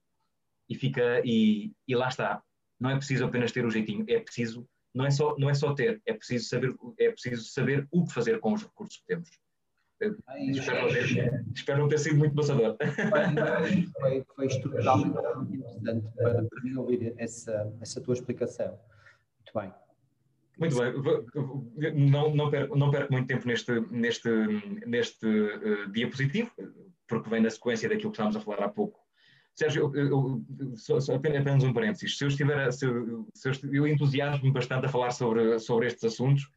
Speaker 2: e fica e, e, lá está. Não é preciso apenas ter o jeitinho, é preciso não é só não é só ter, é preciso saber é preciso saber o que fazer com os recursos que temos. Espero, não ter, espero não ter sido muito passador.
Speaker 1: Foi, foi estruturalmente muito interessante para, para mim ouvir essa, essa tua explicação. Muito bem.
Speaker 2: Muito bem, não, não, perco, não perco muito tempo neste, neste, neste uh, diapositivo, porque vem na sequência daquilo que estávamos a falar há pouco. Sérgio, eu, eu, só, só apenas, apenas, um parênteses. Se eu estiver, se eu, se eu, eu entusiasmo-me bastante a falar sobre, sobre estes assuntos,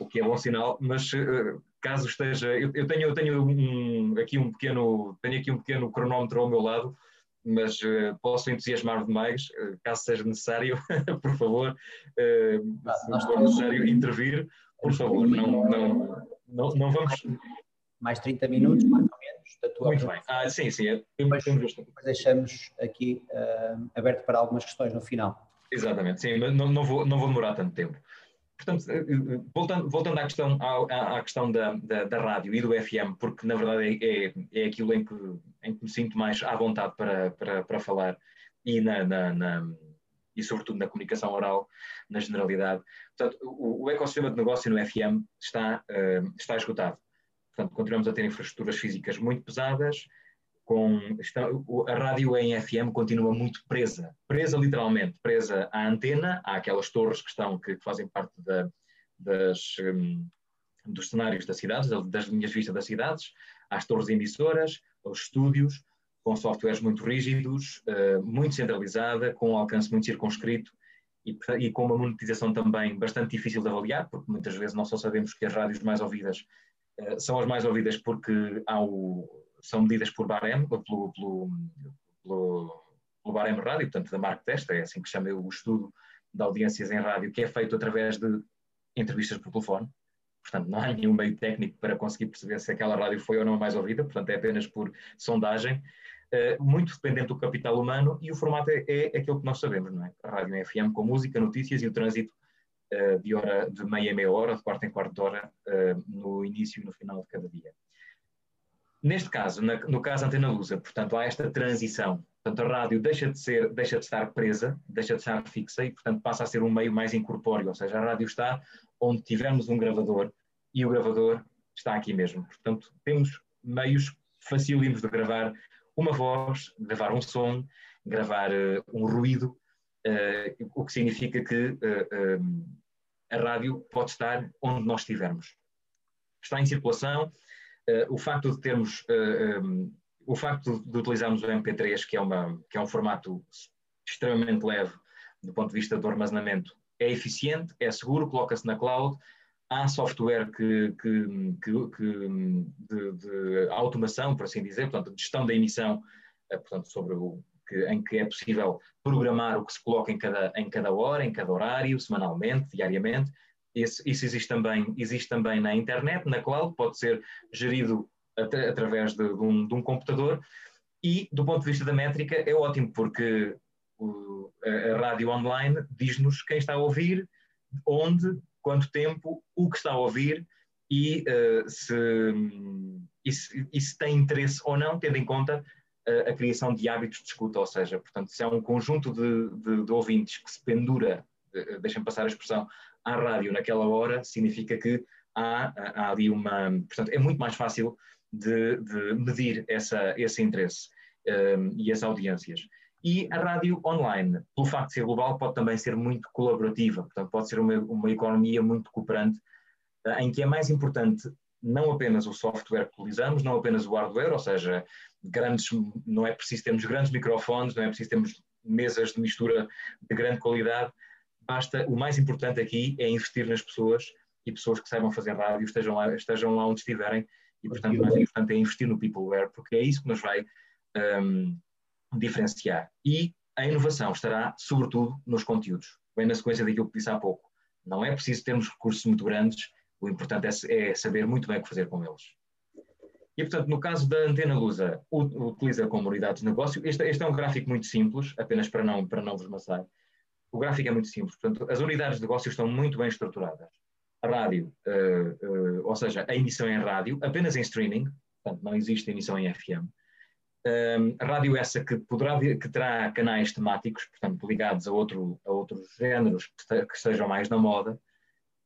Speaker 2: o que é bom sinal, mas uh, caso esteja, eu, eu tenho, eu tenho um, aqui um pequeno, tenho aqui um pequeno cronómetro ao meu lado mas uh, posso entusiasmar demais, uh, caso seja necessário, *laughs* por favor, uh, ah, se for necessário intervir, por favor, não, não, não, não vamos...
Speaker 1: Mais 30 minutos, mais ou menos,
Speaker 2: da tua Muito bem, ah, sim, sim, é,
Speaker 1: depois, depois deixamos aqui aberto para algumas questões no final.
Speaker 2: Exatamente, sim, mas não, não, vou, não vou demorar tanto tempo. Portanto, eh, eh, voltando, voltando à questão, à, à questão da, da, da, rádio e do FM, porque na verdade é, é, é aquilo em que, em que me sinto mais à vontade para, para, para falar e, na, na, na, e sobretudo na comunicação oral, na generalidade. Portanto, o, o ecossistema de negócio no FM está, uh, está esgotado. Portanto, continuamos a ter infraestruturas físicas muito pesadas, com está, a rádio em FM continua muito presa, presa literalmente, presa à antena, há aquelas torres que estão que, fazem parte da, das, um, dos cenários das cidades, das linhas de vista das cidades, às torres emissoras, aos estúdios, com softwares muito rígidos, uh, muito centralizada, com um alcance muito circunscrito e, e, com uma monetização também bastante difícil de avaliar, porque muitas vezes nós só sabemos que as rádios mais ouvidas uh, são as mais ouvidas porque há o são medidas por barem, pelo, pelo, pelo, pelo barem rádio, portanto da Mark Testa, é assim que chama o estudo de audiências em rádio, que é feito através de entrevistas por telefone, portanto não há nenhum meio técnico para conseguir perceber se aquela rádio foi ou não mais ouvida, portanto é apenas por sondagem, uh, muito dependente do capital humano e o formato é, é, aquilo que nós sabemos, não é? A rádio FM com música, notícias e o trânsito uh, de hora de meia meia hora, de quarta em quarto de hora, uh, no início e no final de cada dia. Neste caso, na, no caso Antena Lusa, portanto, há esta transição. Portanto, a rádio deixa de ser, deixa de estar presa, deixa de estar fixa e, portanto, passa a ser um meio mais incorpóreo. Ou seja, a rádio está onde tivermos um gravador e o gravador está aqui mesmo. Portanto, temos meios facílimos de gravar uma voz, gravar um som, gravar uh, um ruído, uh, o que significa que uh, a rádio pode estar onde nós estivermos. Está em circulação, o facto de termos, uh, eh, um, ehm, o facto de utilizarmos o MP3, que é, uma, que é um formato extremamente leve do ponto de vista do armazenamento, é eficiente, é seguro, coloca-se na cloud, há software que, que, que, que de, de, automação, por assim dizer, portanto, gestão da emissão, uh, portanto, sobre o, em que é possível programar o que se coloca em cada, em cada hora, em cada horário, semanalmente, diariamente, isso, isso existe, também, existe também na internet, na cloud, pode ser gerido at através de, de, um, de, um, computador. E, do ponto de vista da métrica, é ótimo, porque o, a, a rádio online diz-nos quem está a ouvir, onde, quanto tempo, o que está a ouvir e, uh, se, e, se, e se tem interesse ou não, tendo em conta a, a criação de hábitos de escuta, ou seja, portanto, se há um conjunto de, de, de ouvintes que se pendura, uh, deixem passar a expressão, à rádio naquela hora, significa que há, há ali uma. Portanto, é muito mais fácil de, de medir essa, esse interesse um, e as audiências. E a rádio online, pelo facto de ser global, pode também ser muito colaborativa, portanto, pode ser uma, uma economia muito cooperante, uh, em que é mais importante não apenas o software que utilizamos, não apenas o hardware, ou seja, grandes, não é preciso termos grandes microfones, não é preciso termos mesas de mistura de grande qualidade, basta, o mais importante aqui é investir nas pessoas e pessoas que saibam fazer rádio estejam lá, estejam lá onde estiverem e, portanto, o mais importante é investir no peopleware, porque é isso que nos vai um, diferenciar. E a inovação estará, sobretudo, nos conteúdos. Bem na sequência daquilo que disse há pouco. Não é preciso termos recursos muito grandes, o importante é, é saber muito bem o que fazer com eles. E, portanto, no caso da Antena Lusa, utiliza como unidade de negócio. Este, este, é um gráfico muito simples, apenas para não, para não vos maçar. O gráfico é muito simples. Portanto, as unidades de negócio estão muito bem estruturadas. A rádio, uh, uh, ou seja, a emissão em rádio, apenas em streaming, portanto, não existe emissão em FM. Um, a rádio essa que, poderá, que terá canais temáticos, portanto, ligados a, outro, a outros géneros que, que estejam mais na moda,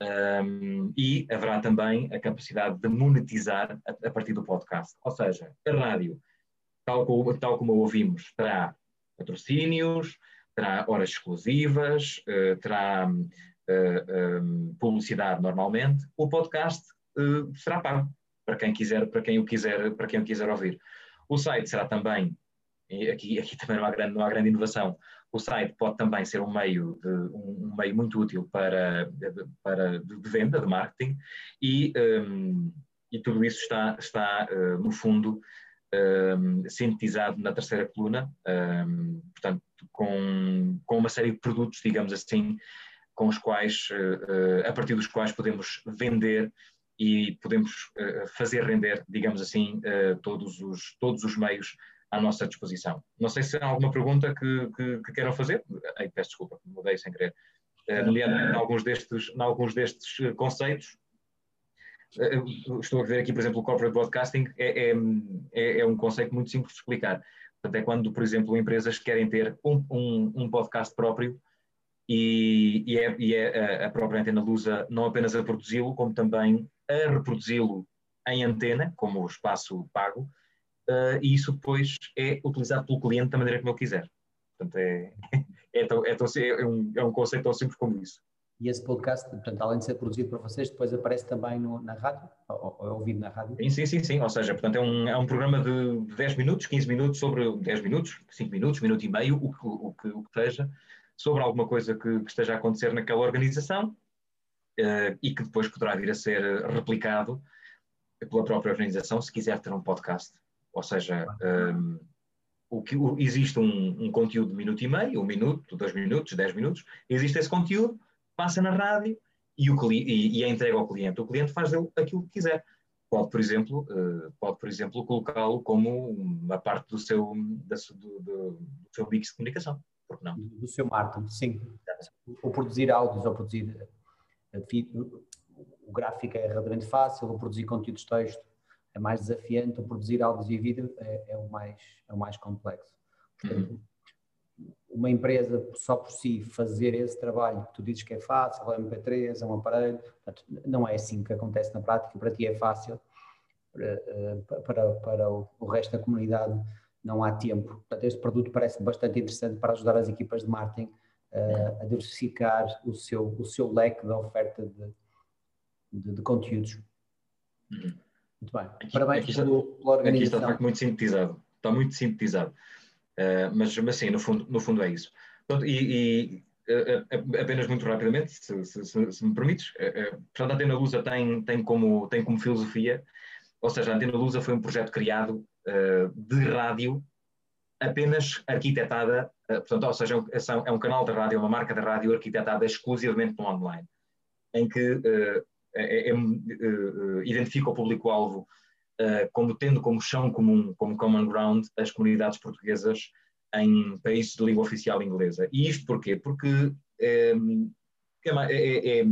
Speaker 2: um, e haverá também a capacidade de monetizar a, a, partir do podcast. Ou seja, a rádio, tal como, tal como ouvimos, terá patrocínios, terá horas exclusivas, uh, terá uh, eh, um, publicidade normalmente. O podcast será pago para quem quiser, para quem o quiser, para quem o quiser ouvir. O site será também, aqui, aqui *laughs* também não há, grande, não há grande inovação, o site pode também ser um meio, de, um, meio muito útil para, para de venda, de marketing, e, um, e tudo isso está, está uh, no fundo, um, sintetizado na terceira coluna, um, portanto, com, com uma série de produtos, digamos assim, com os quais, uh, a partir dos quais podemos vender e podemos uh, fazer render, digamos assim, uh, todos, os, todos os meios à nossa disposição. Não sei se há alguma pergunta que, que, que queiram fazer. Ai, peço desculpa, mudei sem querer. Nomeadamente, em alguns destes, em alguns destes conceitos, estou a ver aqui, por exemplo, o corporate broadcasting é, é, é, é, um conceito muito simples de explicar. Portanto, é quando, por exemplo, empresas querem ter um, um, um podcast próprio e, e, é, e é a própria Antena Lusa não apenas a produzi-lo, como também a reproduzi-lo em antena, como espaço pago, uh, e isso depois é utilizado pelo cliente da maneira como ele quiser. Portanto, é, *laughs* é, tão, é, tão, é, um, é um conceito tão simples como isso.
Speaker 1: E esse podcast, portanto, além de ser produzido por vocês, depois aparece também no, na rádio? Ou, ou é ouvido na rádio?
Speaker 2: Sim, sim, sim, sim. Ou seja, portanto, é um, é um programa de 10 minutos, 15 minutos, sobre 10 minutos, 5 minutos, minuto e meio, o que, o que, o que seja, sobre alguma coisa que, que esteja a acontecer naquela organização uh, e que depois poderá vir a ser replicado pela própria organização se quiser ter um podcast. Ou seja, um, ehm, o que, o, existe um, um, conteúdo de minuto e meio, um minuto, dois minutos, dez minutos, existe esse conteúdo, passa na rádio e, o, e, e é entregue ao cliente. O cliente faz dele aquilo que quiser. Pode, por exemplo, uh, pode, por exemplo, colocá-lo como uma parte do seu, da, do, do, do seu mix de comunicação. Porque não?
Speaker 1: Do seu marketing, sim. Ou produzir áudios, ou produzir o gráfico é relativamente fácil, o produzir conteúdos de texto é mais desafiante, o produzir áudios e vídeo é, é, o, mais, é o mais complexo. Portanto, uhum. Uma empresa só por si fazer esse trabalho que tu dizes que é fácil, é um MP3, é um aparelho, portanto, não é assim que acontece na prática, para ti é fácil, para, para, para o resto da comunidade não há tempo. Portanto, este produto parece bastante interessante para ajudar as equipas de marketing a diversificar o seu, o seu leque de oferta de, de, de conteúdos.
Speaker 2: Uhum. Muito bem. Aqui, Parabéns aqui pelo, pela organização. Aqui está de facto muito sintetizado. Está muito sintetizado. Uh, mas, mas sim, no fundo, no fundo é isso. Portanto, e, e uh, apenas muito rapidamente, se, se, se, se me permites, uh, portanto, a Antena Lusa tem, tem, como, tem como filosofia, ou seja, a Antena Lusa foi um projeto criado de rádio apenas arquitetada, eh, portanto, ou seja, é um canal de rádio, uma marca de rádio arquitetada exclusivamente no online, em que é, é, uh, identifica o público-alvo como tendo como chão comum, como common ground, as comunidades portuguesas em países de língua oficial inglesa. E isto porquê? Porque é, é,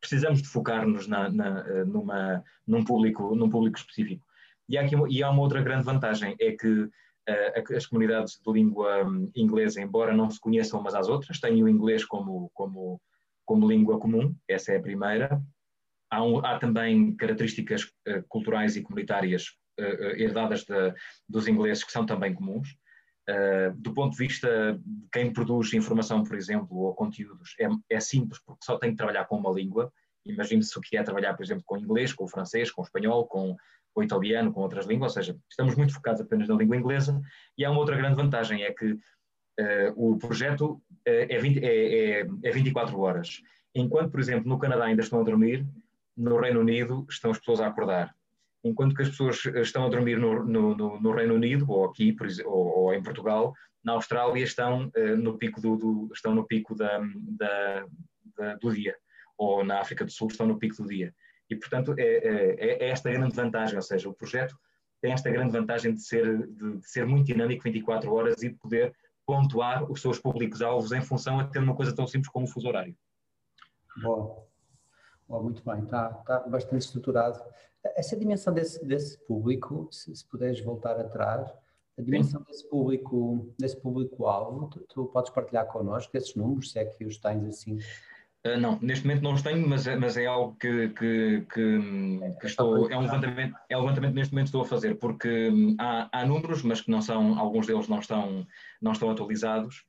Speaker 2: precisamos de focar-nos na, na, numa, num, público, num público específico. E há, aqui, e há uma outra grande vantagem, é que as comunidades de língua hum, inglesa, embora não se conheçam umas às outras, têm o inglês como, como, como língua comum, essa é a primeira. Há, um, há também características uh, culturais e comunitárias uh, herdadas de, dos ingleses que são também comuns. Uh, do ponto de vista de quem produz informação, por exemplo, ou conteúdos, é, é simples porque só tem que trabalhar com uma língua imagine-se o que é trabalhar, por exemplo, com inglês, com francês, com espanhol, com, com italiano, com outras línguas, ou seja, estamos muito focados apenas na língua inglesa, e há uma outra grande vantagem, é que uh, o projeto uh, é, 20, é, é, é 24 horas. Enquanto, por exemplo, no Canadá ainda estão a dormir, no Reino Unido estão as pessoas a acordar. Enquanto que as pessoas estão a dormir no, no, no Reino Unido, ou aqui, ou, ou, em Portugal, na Austrália estão uh, no pico, do, do, estão no pico da, da, da, do dia, ou na África do Sul estão no pico do dia. E, portanto, é, é, é, esta grande vantagem, ou seja, o projeto tem esta grande vantagem de ser, de, de ser muito dinâmico 24 horas e de poder pontuar os seus públicos-alvos em função a ter uma coisa tão simples como o fuso horário.
Speaker 1: Boa. Boa muito bem, está, está bastante estruturado. Essa dimensão desse, desse público, se, se puderes voltar atrás, a dimensão Sim. desse público, desse público-alvo, tu, tu, podes partilhar connosco esses números, se é que os tens assim?
Speaker 2: Uh, não, neste momento não os tenho, mas, mas é algo que, que, que, que estou, é um levantamento, é um levantamento que neste momento estou a fazer, porque hum, há, há números, mas que não são, alguns deles não estão, não estão atualizados,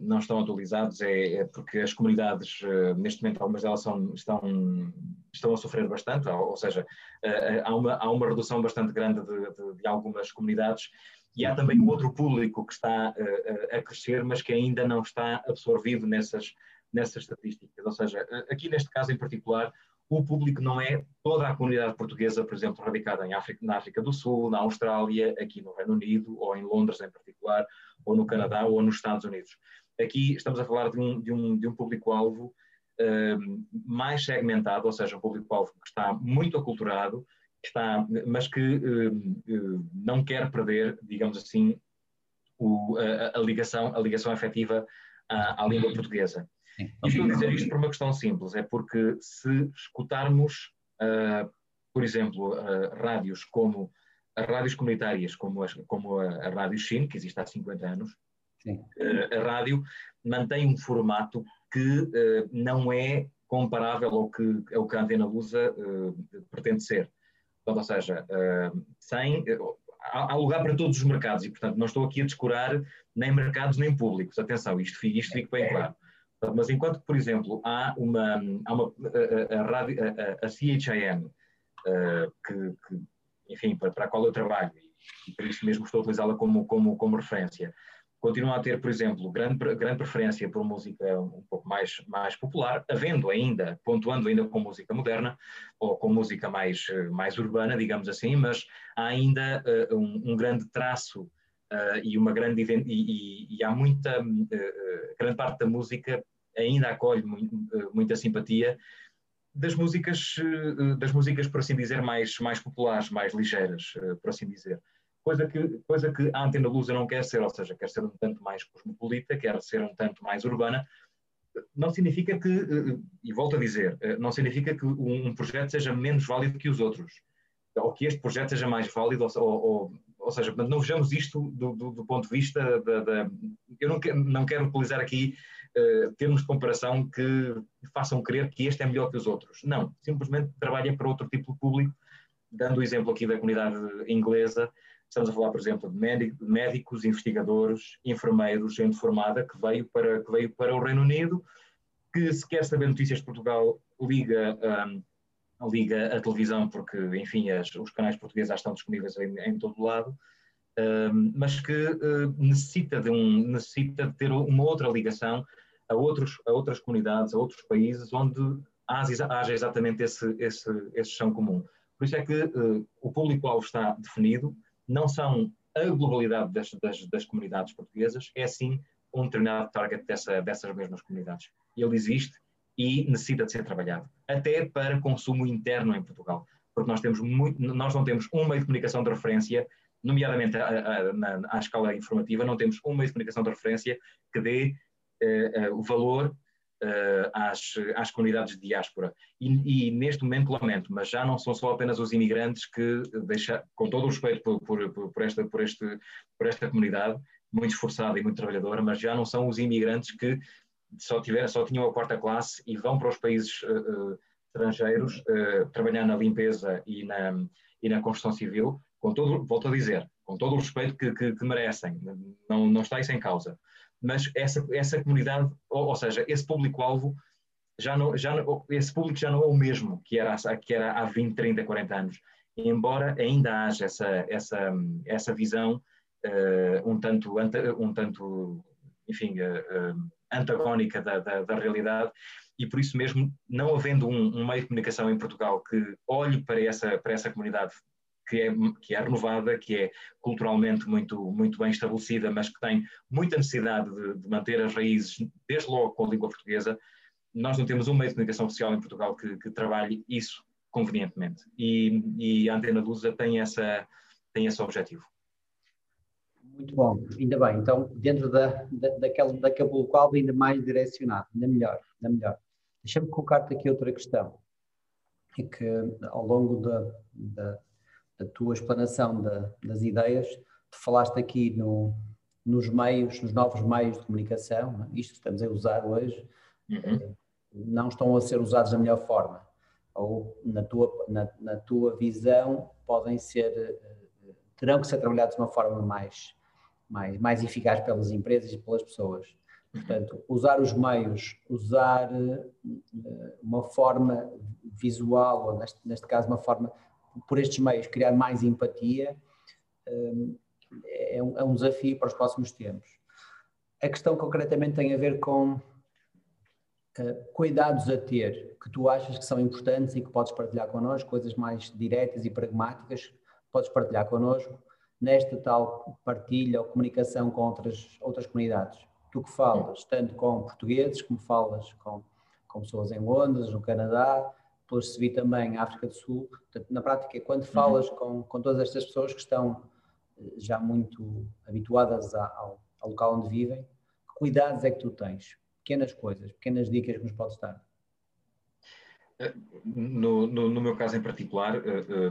Speaker 2: não estão atualizados, é, é porque as comunidades, uh, neste momento algumas delas são, estão, estão a sofrer bastante, ou, seja, uh, há, uma, há uma redução bastante grande de, de, de, algumas comunidades e há também um outro público que está a crescer, mas que ainda não está absorvido nessas, nessas estatísticas. Ou seja, aqui neste caso em particular, o público não é toda a comunidade portuguesa, por exemplo, radicada em África, na África do Sul, na Austrália, aqui no Reino Unido, ou em Londres em particular, ou no Canadá, ou nos Estados Unidos. Aqui estamos a falar de um, de um, de um público-alvo uh, mais segmentado, ou seja, um público-alvo que está muito aculturado, está, mas que uh, uh, não quer perder, digamos assim, o, a, a, ligação, a ligação efetiva à, à língua portuguesa. Sim. Estou a dizer isto por uma questão simples, é porque se escutarmos, uh, por exemplo, uh, rádios como as rádios comunitárias, como, as, como a, a Rádio Shin, que existe há 50 anos, uh, a rádio mantém um formato que não é comparável ao que, ao que a Antena Lusa pretende ser. Portanto, ou seja, sem, há, há lugar para todos os mercados e, portanto, não estou aqui a descurar nem mercados nem públicos. Atenção, isto, isto fica bem claro. Mas enquanto por exemplo, há uma, há uma a, a, a, a CHIM, uh, que, que, enfim, para, para, a qual eu trabalho, e, por isso mesmo estou a utilizá-la como, como, como referência, continua a ter, por exemplo, grande, grande preferência por música um pouco mais, mais popular, havendo ainda, pontuando ainda com música moderna, ou com música mais, mais urbana, digamos assim, mas há ainda uh, um, um grande traço Uh, e uma grande e, e, e há muita uh, grande parte da música ainda acolhe muito, muita simpatia das músicas das músicas por assim dizer mais mais populares mais ligeiras por assim dizer. Coisa que coisa que a Antena Lusa não quer ser ou seja quer ser um tanto mais cosmopolita quer ser um tanto mais urbana não significa que e volto a dizer não significa que um projeto seja menos válido que os outros. Ou que este projeto seja mais válido ou, ou ou seja, não vejamos isto do, do, do ponto de vista da. da eu não, quero, não quero utilizar aqui uh, termos de comparação que façam crer que este é melhor que os outros. Não, simplesmente trabalha para outro tipo de público. Dando o exemplo aqui da comunidade inglesa, estamos a falar, por exemplo, de médicos, investigadores, enfermeiros, gente formada que veio para, que veio para o Reino Unido, que se quer saber notícias de Portugal, liga. Um, liga a televisão, porque, enfim, as, os canais portugueses já estão disponíveis em, em todo lado, uh, mas que uh, necessita, de um, necessita de ter uma outra ligação a, outros, a outras comunidades, a outros países, onde haja, haja exatamente esse, esse, esse chão comum. Por isso é que uh, o público-alvo está definido, não são a globalidade das, das, das, comunidades portuguesas, é sim um determinado target dessa, dessas mesmas comunidades. Ele existe e necessita de ser trabalhado, até para consumo interno em Portugal, porque nós, temos muito, nós não temos um meio de comunicação de referência, nomeadamente à escala informativa, não temos um meio de comunicação de referência que dê uh, uh, o valor uh, às, às comunidades de diáspora. E, e, neste momento lamento, mas já não são só apenas os imigrantes que deixa, com todo o respeito por, por, por, esta, por, este, por esta comunidade, muito esforçada e muito trabalhadora, mas já não são os imigrantes que só, só tinham a quarta classe e vão para os países uh, estrangeiros uh, trabalhar na limpeza e na, e na construção civil, com todo, volto a dizer, com todo o respeito que, que, que merecem, não, não está isso em causa. Mas essa, essa comunidade, ou, ou seja, esse público-alvo já não, já não, esse público já não é o mesmo que era, que era há 20, 30, 40 anos, embora ainda haja essa, essa, essa visão uh, um tanto, um tanto enfim, uh, uh, antagónica da, da, da, realidade, e por isso mesmo, não havendo um, um, meio de comunicação em Portugal que olhe para essa, para essa comunidade que é, que é renovada, que é culturalmente muito, muito bem estabelecida, mas que tem muita necessidade de, de manter as raízes, desde logo com a língua portuguesa, nós não temos um meio de comunicação oficial em Portugal que, que trabalhe isso convenientemente. E, e, a Antena Lusa tem, essa, tem esse objetivo.
Speaker 1: Muito bom, ainda bem. Então, dentro da, da, daquele, daquele público-alvo, ainda mais direcionado, ainda melhor, ainda melhor. Deixa-me colocar-te aqui outra questão. É que ao longo da, da, da tua explanação da, das ideias, tu falaste aqui no, nos meios, nos novos meios de comunicação, é? isto que estamos a usar hoje, uhum. Eh, não estão a ser usados da melhor forma. Ou, na tua, na, na tua visão, podem ser, eh, terão que ser trabalhados de uma forma mais, mais, mais eficaz pelas empresas e pelas pessoas. Portanto, usar os meios, usar eh, uma forma visual, ou neste, neste caso, uma forma, por estes meios, criar mais empatia, é um, é um desafio para os próximos tempos. A questão concretamente tem a ver com eh, cuidados a ter que tu achas que são importantes e que podes partilhar connosco, coisas mais diretas e pragmáticas, podes partilhar connosco nesta tal partilha ou comunicação com outras, outras comunidades. Tu que falas, tanto com portugueses, como falas com, com pessoas em Londres, no Canadá, percebi também África do Sul. Na prática, quando uhum. falas uhum. com, com todas estas pessoas que estão eh, já muito habituadas ao, ao local onde vivem, que cuidados é que tu tens? pequenas coisas, pequenas dicas que nos podes dar?
Speaker 2: Eh, no, no, no meu caso em particular, eh, eh,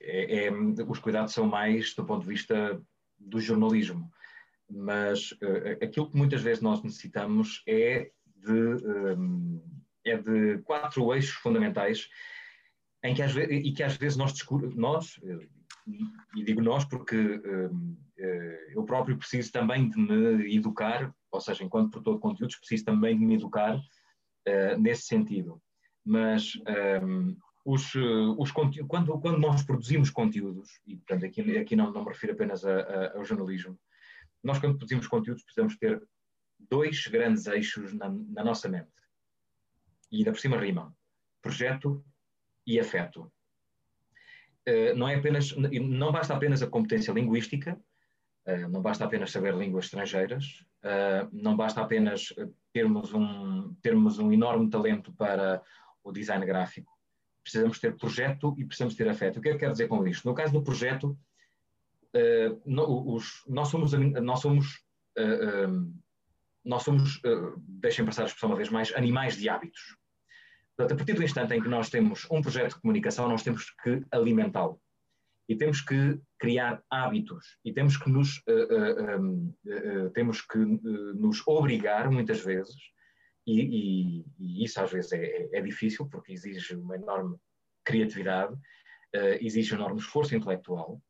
Speaker 2: é, é, os cuidados são mais do ponto de vista do jornalismo, mas aquilo que muitas vezes nós necessitamos é de, é de quatro eixos fundamentais em que às vezes, e que às vezes nós, nós e digo nós porque eu próprio preciso também de me educar ou seja, enquanto produtor de conteúdos, preciso também de me educar uh, nesse sentido. Mas um, os, os quando, quando nós produzimos conteúdos, e portanto aqui, aqui não, não me refiro apenas a, a, ao jornalismo, nós quando produzimos conteúdos precisamos ter dois grandes eixos na, na nossa mente. E ainda por cima rimam. Projeto e afeto. Uh, não é apenas, não basta apenas a competência linguística, uh, não basta apenas saber línguas estrangeiras, não basta apenas termos um, termos um enorme talento para o design gráfico. Precisamos ter projeto e precisamos ter afeto. O que é que quero dizer com isto? No caso do projeto, uh, no, os, nós somos, nós somos, uh, nós somos deixem passar a expressão uma vez mais, animais de hábitos. Portanto, a partir do instante em que nós temos um projeto de comunicação, nós temos que alimentá-lo e temos que criar hábitos e temos que nos, uh, uh, uh, temos que nos obrigar muitas vezes, e, e, e isso às vezes é, é, é, difícil porque exige uma enorme criatividade, exige um enorme esforço intelectual,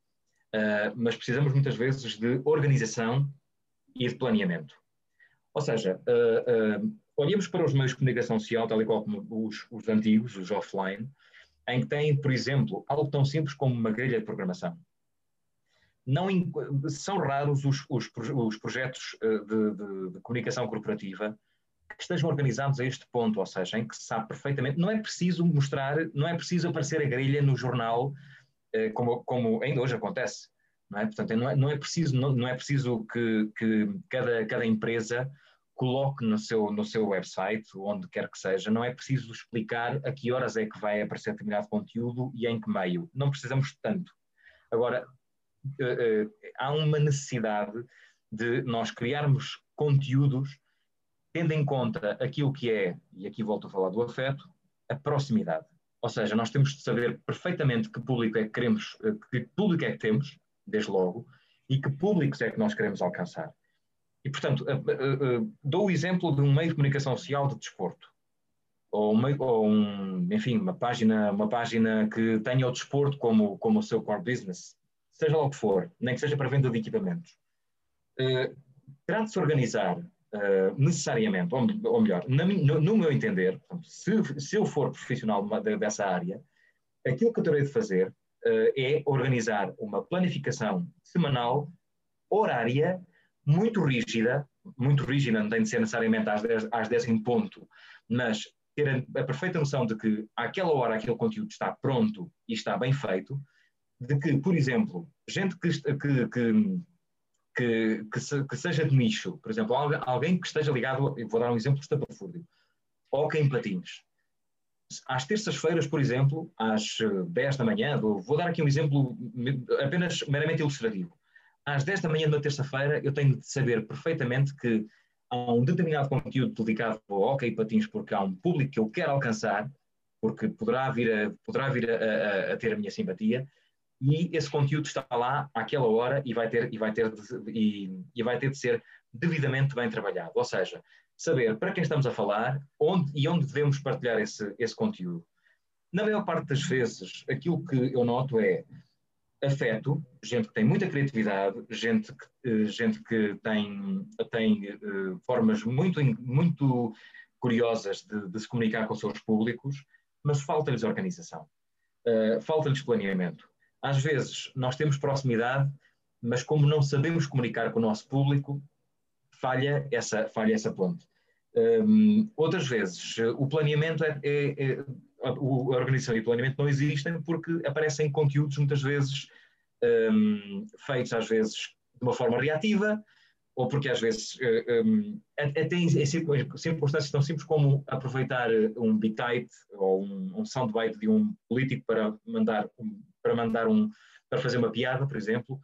Speaker 2: mas precisamos muitas vezes de organização e de planeamento. Ou seja, olhamos para os meios de comunicação social, tal e qual como os, os antigos, os offline, em que têm, por exemplo, algo tão simples como uma grelha de programação. Não, são raros os, os, os projetos eh, de, de, de, comunicação corporativa que estejam organizados a este ponto, ou seja, em que se sabe perfeitamente, não é preciso mostrar, não é preciso aparecer a grelha no jornal, eh, como, como ainda hoje acontece. Não é? Portanto, não é, não é preciso, não, não é preciso que, que cada, cada empresa coloque no seu, no seu website, onde quer que seja, não é preciso explicar a que horas é que vai aparecer determinado conteúdo e em que meio. Não precisamos tanto. Agora, uh, uh, há uma necessidade de nós criarmos conteúdos tendo em conta aquilo que é, e aqui volto a falar do afeto, a proximidade. Ou seja, nós temos de saber perfeitamente que público é que queremos, eh, que público é que temos, desde logo, e que públicos é que nós queremos alcançar. E, portanto, uh, uh, dou o exemplo de um meio de comunicação social de desporto. Ou, ou um, enfim, uma página, uma página que tenha o desporto como, como o seu core business, seja lá o que for, nem que seja para venda de equipamentos. Uh, terá de se organizar uh, necessariamente, ou, ou melhor, na, no, no, meu entender, portanto, se, se eu for profissional de, dessa área, aquilo que eu terei de fazer uh, é organizar uma planificação semanal, horária, muito rígida, muito rígida, não tem de ser necessariamente às 10, às 10 em ponto, mas ter a, a, perfeita noção de que àquela hora aquele conteúdo está pronto e está bem feito, de que, por exemplo, gente que, que, que que, que, se, que, seja de nicho, por exemplo, alguém que esteja ligado, vou dar um exemplo de estapafúrdio, ou em patins. Às terças-feiras, por exemplo, às 10 da manhã, vou dar aqui um exemplo apenas meramente ilustrativo. Às 10 da manhã da terça-feira, eu tenho de saber perfeitamente que há um determinado conteúdo dedicado ao hockey patins, porque há um público que eu quero alcançar, porque poderá vir a, poderá vir a, a, a ter a minha simpatia, e esse conteúdo está lá àquela hora e vai ter, e vai ter, de, e, e vai ter de ser devidamente bem trabalhado. Ou seja, saber para quem estamos a falar onde, e onde devemos partilhar esse, esse conteúdo. Na maior parte das vezes, aquilo que eu noto é afeto, gente que tem muita criatividade, gente que, eh, gente que tem, tem uh, formas muito, muito curiosas de, de, se comunicar com os seus públicos, mas falta-lhes organização, uh, falta-lhes planeamento. Às vezes nós temos proximidade, mas como não sabemos comunicar com o nosso público, falha essa, falha essa ponte. Um, outras vezes, o planeamento é, é, é, a organização e o planeamento não existem porque aparecem conteúdos muitas vezes um, feitos às vezes de uma forma reativa ou porque às vezes um, até em circunstâncias tão simples como aproveitar um bitite ou um, um soundbite de um político para mandar um, para mandar um, para fazer uma piada, por exemplo,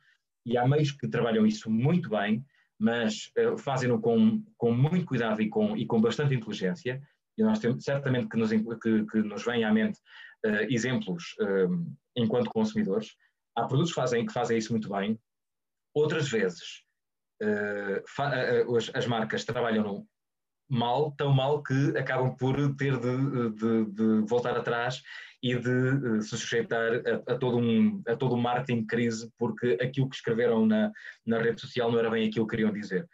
Speaker 2: e há meios que trabalham isso muito bem, mas uh, fazem-no com, com muito cuidado e com, e com bastante inteligência, e nós temos certamente que nos, que, que nos vem à mente uh, exemplos uh, enquanto consumidores. Há produtos que fazem, que fazem isso muito bem, outras vezes as, as marcas trabalham mal, tão mal que acabam por ter de, de, de voltar atrás e de uh, se sujeitar a, a, todo um, a todo um marketing crise, porque aquilo que escreveram na, na rede social não era bem aquilo que queriam dizer.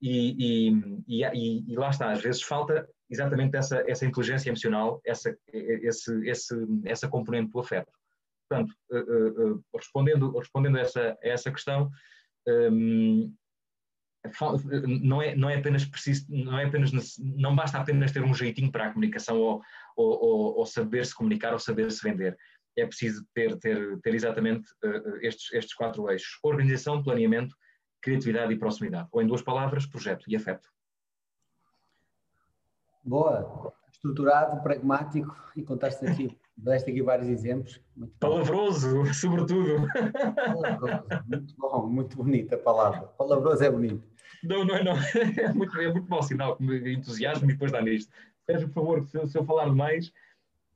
Speaker 2: E, e, e, e lá está, às vezes falta exatamente essa, essa inteligência emocional, essa, esse, esse, essa componente do afeto. Portanto, uh, uh, respondendo, respondendo a, essa, a essa questão, um, não é, não é apenas preciso, não é apenas, não basta apenas ter um jeitinho para a comunicação ou, ou, ou saber se comunicar ou saber se vender. É preciso ter, ter, ter exatamente uh, estes, estes quatro eixos: organização, planeamento, criatividade e proximidade. Ou em duas palavras, projeto e afeto.
Speaker 1: Boa, estruturado, pragmático e contaste aqui, *laughs* deste aqui vários exemplos.
Speaker 2: Palavroso, *laughs* sobretudo.
Speaker 1: Palavroso, muito bom, muito bonita a palavra. Palavroso é bonito.
Speaker 2: Não, não é, não. *laughs* É muito, é muito mau sinal, entusiasmo e depois dá nisto. Sérgio, por favor, se, se eu falar demais,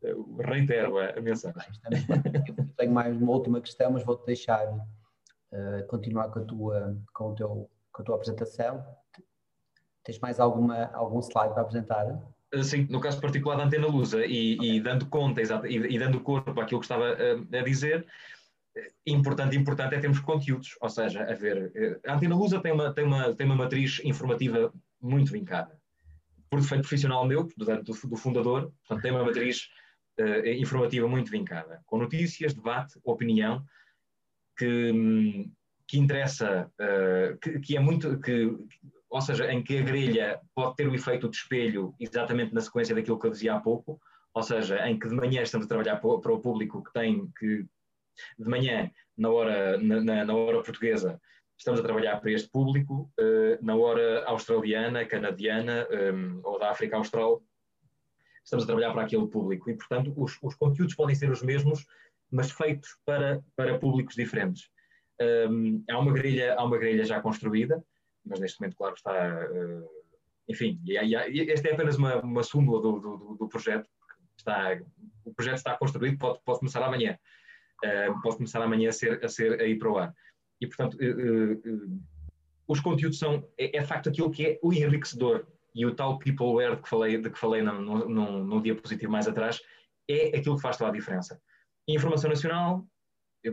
Speaker 2: eh, reitero a, a mensagem.
Speaker 1: Tenho mais uma última questão, mas vou-te deixar uh, continuar com a, tua, com, o teu, com a tua apresentação. Tens mais alguma, algum slide para apresentar?
Speaker 2: Eh, sim, no caso particular da Antena Lusa e, okay. e dando conta exato, e, e, dando corpo àquilo que estava a, a dizer, importante, importante é termos conteúdos, ou seja, a ver, a Antena Lusa tem uma, tem uma, tem uma matriz informativa muito vincada. Por defeito profissional meu, do, do fundador, portanto, tem uma matriz uh, informativa muito vincada, com notícias, debate, opinião, que, que interessa, uh, que, que, é muito, que, ou seja, em que a grelha pode ter o efeito de espelho exatamente na sequência daquilo que eu dizia há pouco, ou seja, em que de manhã estamos a trabalhar para o público que tem que, de manhã, na hora, na, na hora portuguesa, estamos a trabalhar para este público, uh, na hora australiana, canadiana um, ehm, ou da África Austral, estamos a trabalhar para aquele público e, portanto, os, os conteúdos podem ser os mesmos, mas feitos para, para públicos diferentes. Um, ehm, há, uma grelha, há uma grelha já construída, mas neste momento, claro, está. Uh, enfim, e, e, este é apenas uma, uma súmula do, do, do, projeto. Está, o projeto está construído, pode, pode começar amanhã. Uh, pode começar amanhã a, ser, a, ser, a ir para o ar. E, portanto, uh, os conteúdos são, é, é facto aquilo que é o enriquecedor. E o tal peopleware de que falei, de que falei no, no, no diapositivo mais atrás é aquilo que faz toda a diferença. Informação nacional,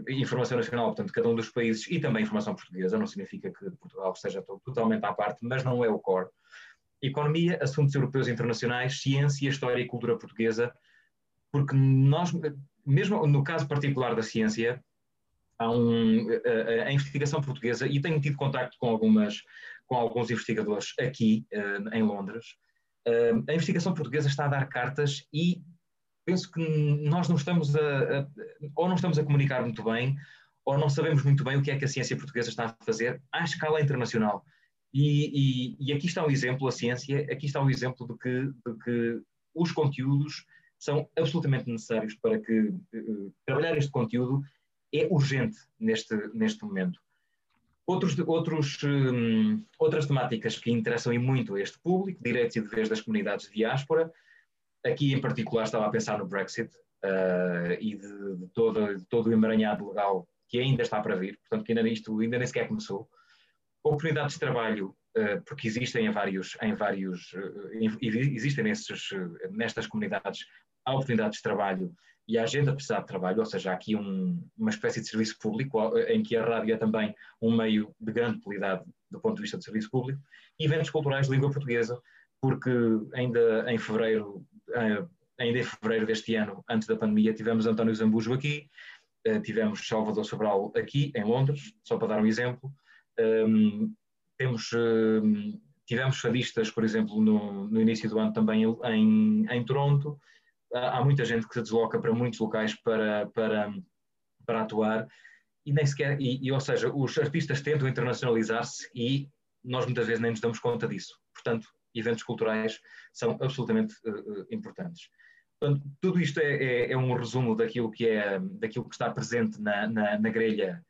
Speaker 2: informação nacional, portanto, cada um dos países, e também informação portuguesa, não significa que Portugal esteja totalmente à parte, mas não é o core. Economia, assuntos europeus e internacionais, ciência, história e cultura portuguesa, porque nós, mesmo no caso particular da ciência, um, a, a, investigação portuguesa, e tenho tido contacto com, algumas, com alguns investigadores aqui uh, em Londres, uh, a investigação portuguesa está a dar cartas e penso que nós não estamos a, a, ou não estamos a comunicar muito bem, ou não sabemos muito bem o que é que a ciência portuguesa está a fazer à escala internacional. E, e, e aqui está um exemplo, a ciência, aqui está um exemplo de que, de que os conteúdos são absolutamente necessários para que uh, trabalhar este conteúdo é urgente neste, neste momento. Outros, outros, um, outras temáticas que interessam e muito a este público, direitos e deveres das comunidades de diáspora, aqui em particular estava a pensar no Brexit uh, e de, de, todo, de todo o emaranhado legal que ainda está para vir, portanto que ainda isto ainda nem sequer começou. Oportunidades de trabalho, uh, porque existem em vários, em vários uh, existem nesses, nestas comunidades há oportunidades de trabalho e a agenda precisa de trabalho, ou seja, há aqui um, uma espécie de serviço público em que a rádio é também um meio de grande qualidade do ponto de vista do serviço público, e eventos culturais de língua portuguesa, porque ainda em fevereiro, eh, ainda em fevereiro deste ano, antes da pandemia, tivemos António Zambujo aqui, eh, tivemos Salvador Sobral aqui, em Londres, só para dar um exemplo, ehm, temos, ehm, tivemos fadistas, por exemplo, no, no início do ano também em, em Toronto, há muita gente que se desloca para muitos locais para, para, para atuar e nem sequer, e, e ou seja, os artistas tentam internacionalizar-se e nós muitas vezes nem nos damos conta disso. Portanto, eventos culturais são absolutamente uh, importantes. Portanto, tudo isto é, é, é, um resumo daquilo que, é, daquilo que está presente na, na, na grelha,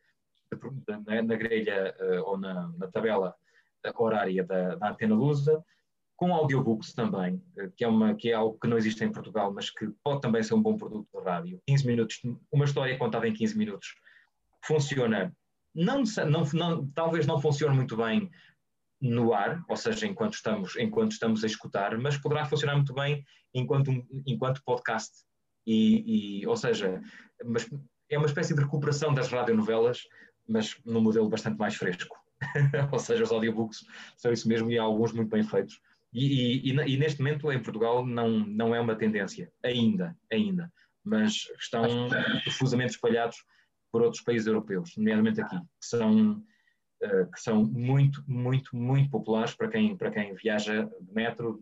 Speaker 2: na, na grelha uh, ou na, na, tabela horária da, da Antena Lusa com audiobooks também, eh, que é, uma, que é algo que não existe em Portugal, mas que pode também ser um bom produto de rádio. 15 minutos, uma história contada em 15 minutos, funciona, não, não, não, talvez não funcione muito bem no ar, ou seja, enquanto estamos, enquanto estamos a escutar, mas poderá funcionar muito bem enquanto, enquanto podcast. E, e, ou seja, mas é uma espécie de recuperação das radionovelas, mas num modelo bastante mais fresco. *laughs* ou seja, os audiobooks são isso mesmo e há alguns muito bem feitos. E, e, e, neste momento em Portugal não, não é uma tendência, ainda, ainda, mas estão profusamente espalhados por outros países europeus, nomeadamente aqui, que são, uh, que são muito, muito, muito populares para quem, para quem viaja de metro,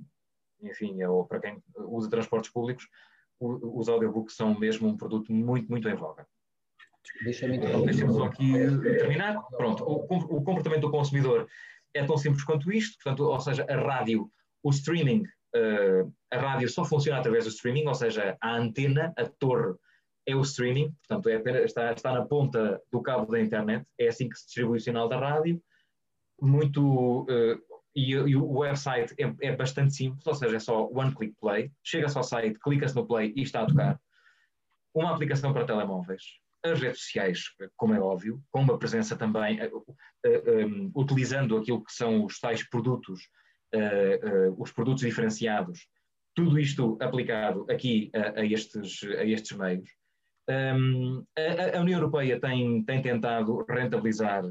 Speaker 2: enfim, ou para quem usa transportes públicos, o, os audiobooks são mesmo um produto muito, muito em voga. Deixa-me então, deixa só aqui terminar. Pronto, o, o comportamento do consumidor é tão simples quanto isto, portanto, ou seja, a rádio o streaming, uh, a rádio só funciona através do streaming, ou seja, a antena, a torre é o streaming, portanto é apenas, está, está na ponta do cabo da internet, é assim que se distribui o sinal da rádio, muito, uh, e, e, o website é, é, bastante simples, ou seja, é só one click play, chega-se ao site, clica-se no play e está a tocar. Uma aplicação para telemóveis, as redes sociais, como é óbvio, com uma presença também, uh, uh, um, utilizando aquilo que são os tais produtos os produtos diferenciados, tudo isto aplicado aqui a, a estes, a estes meios. Um, a, a, União Europeia tem, tem tentado rentabilizar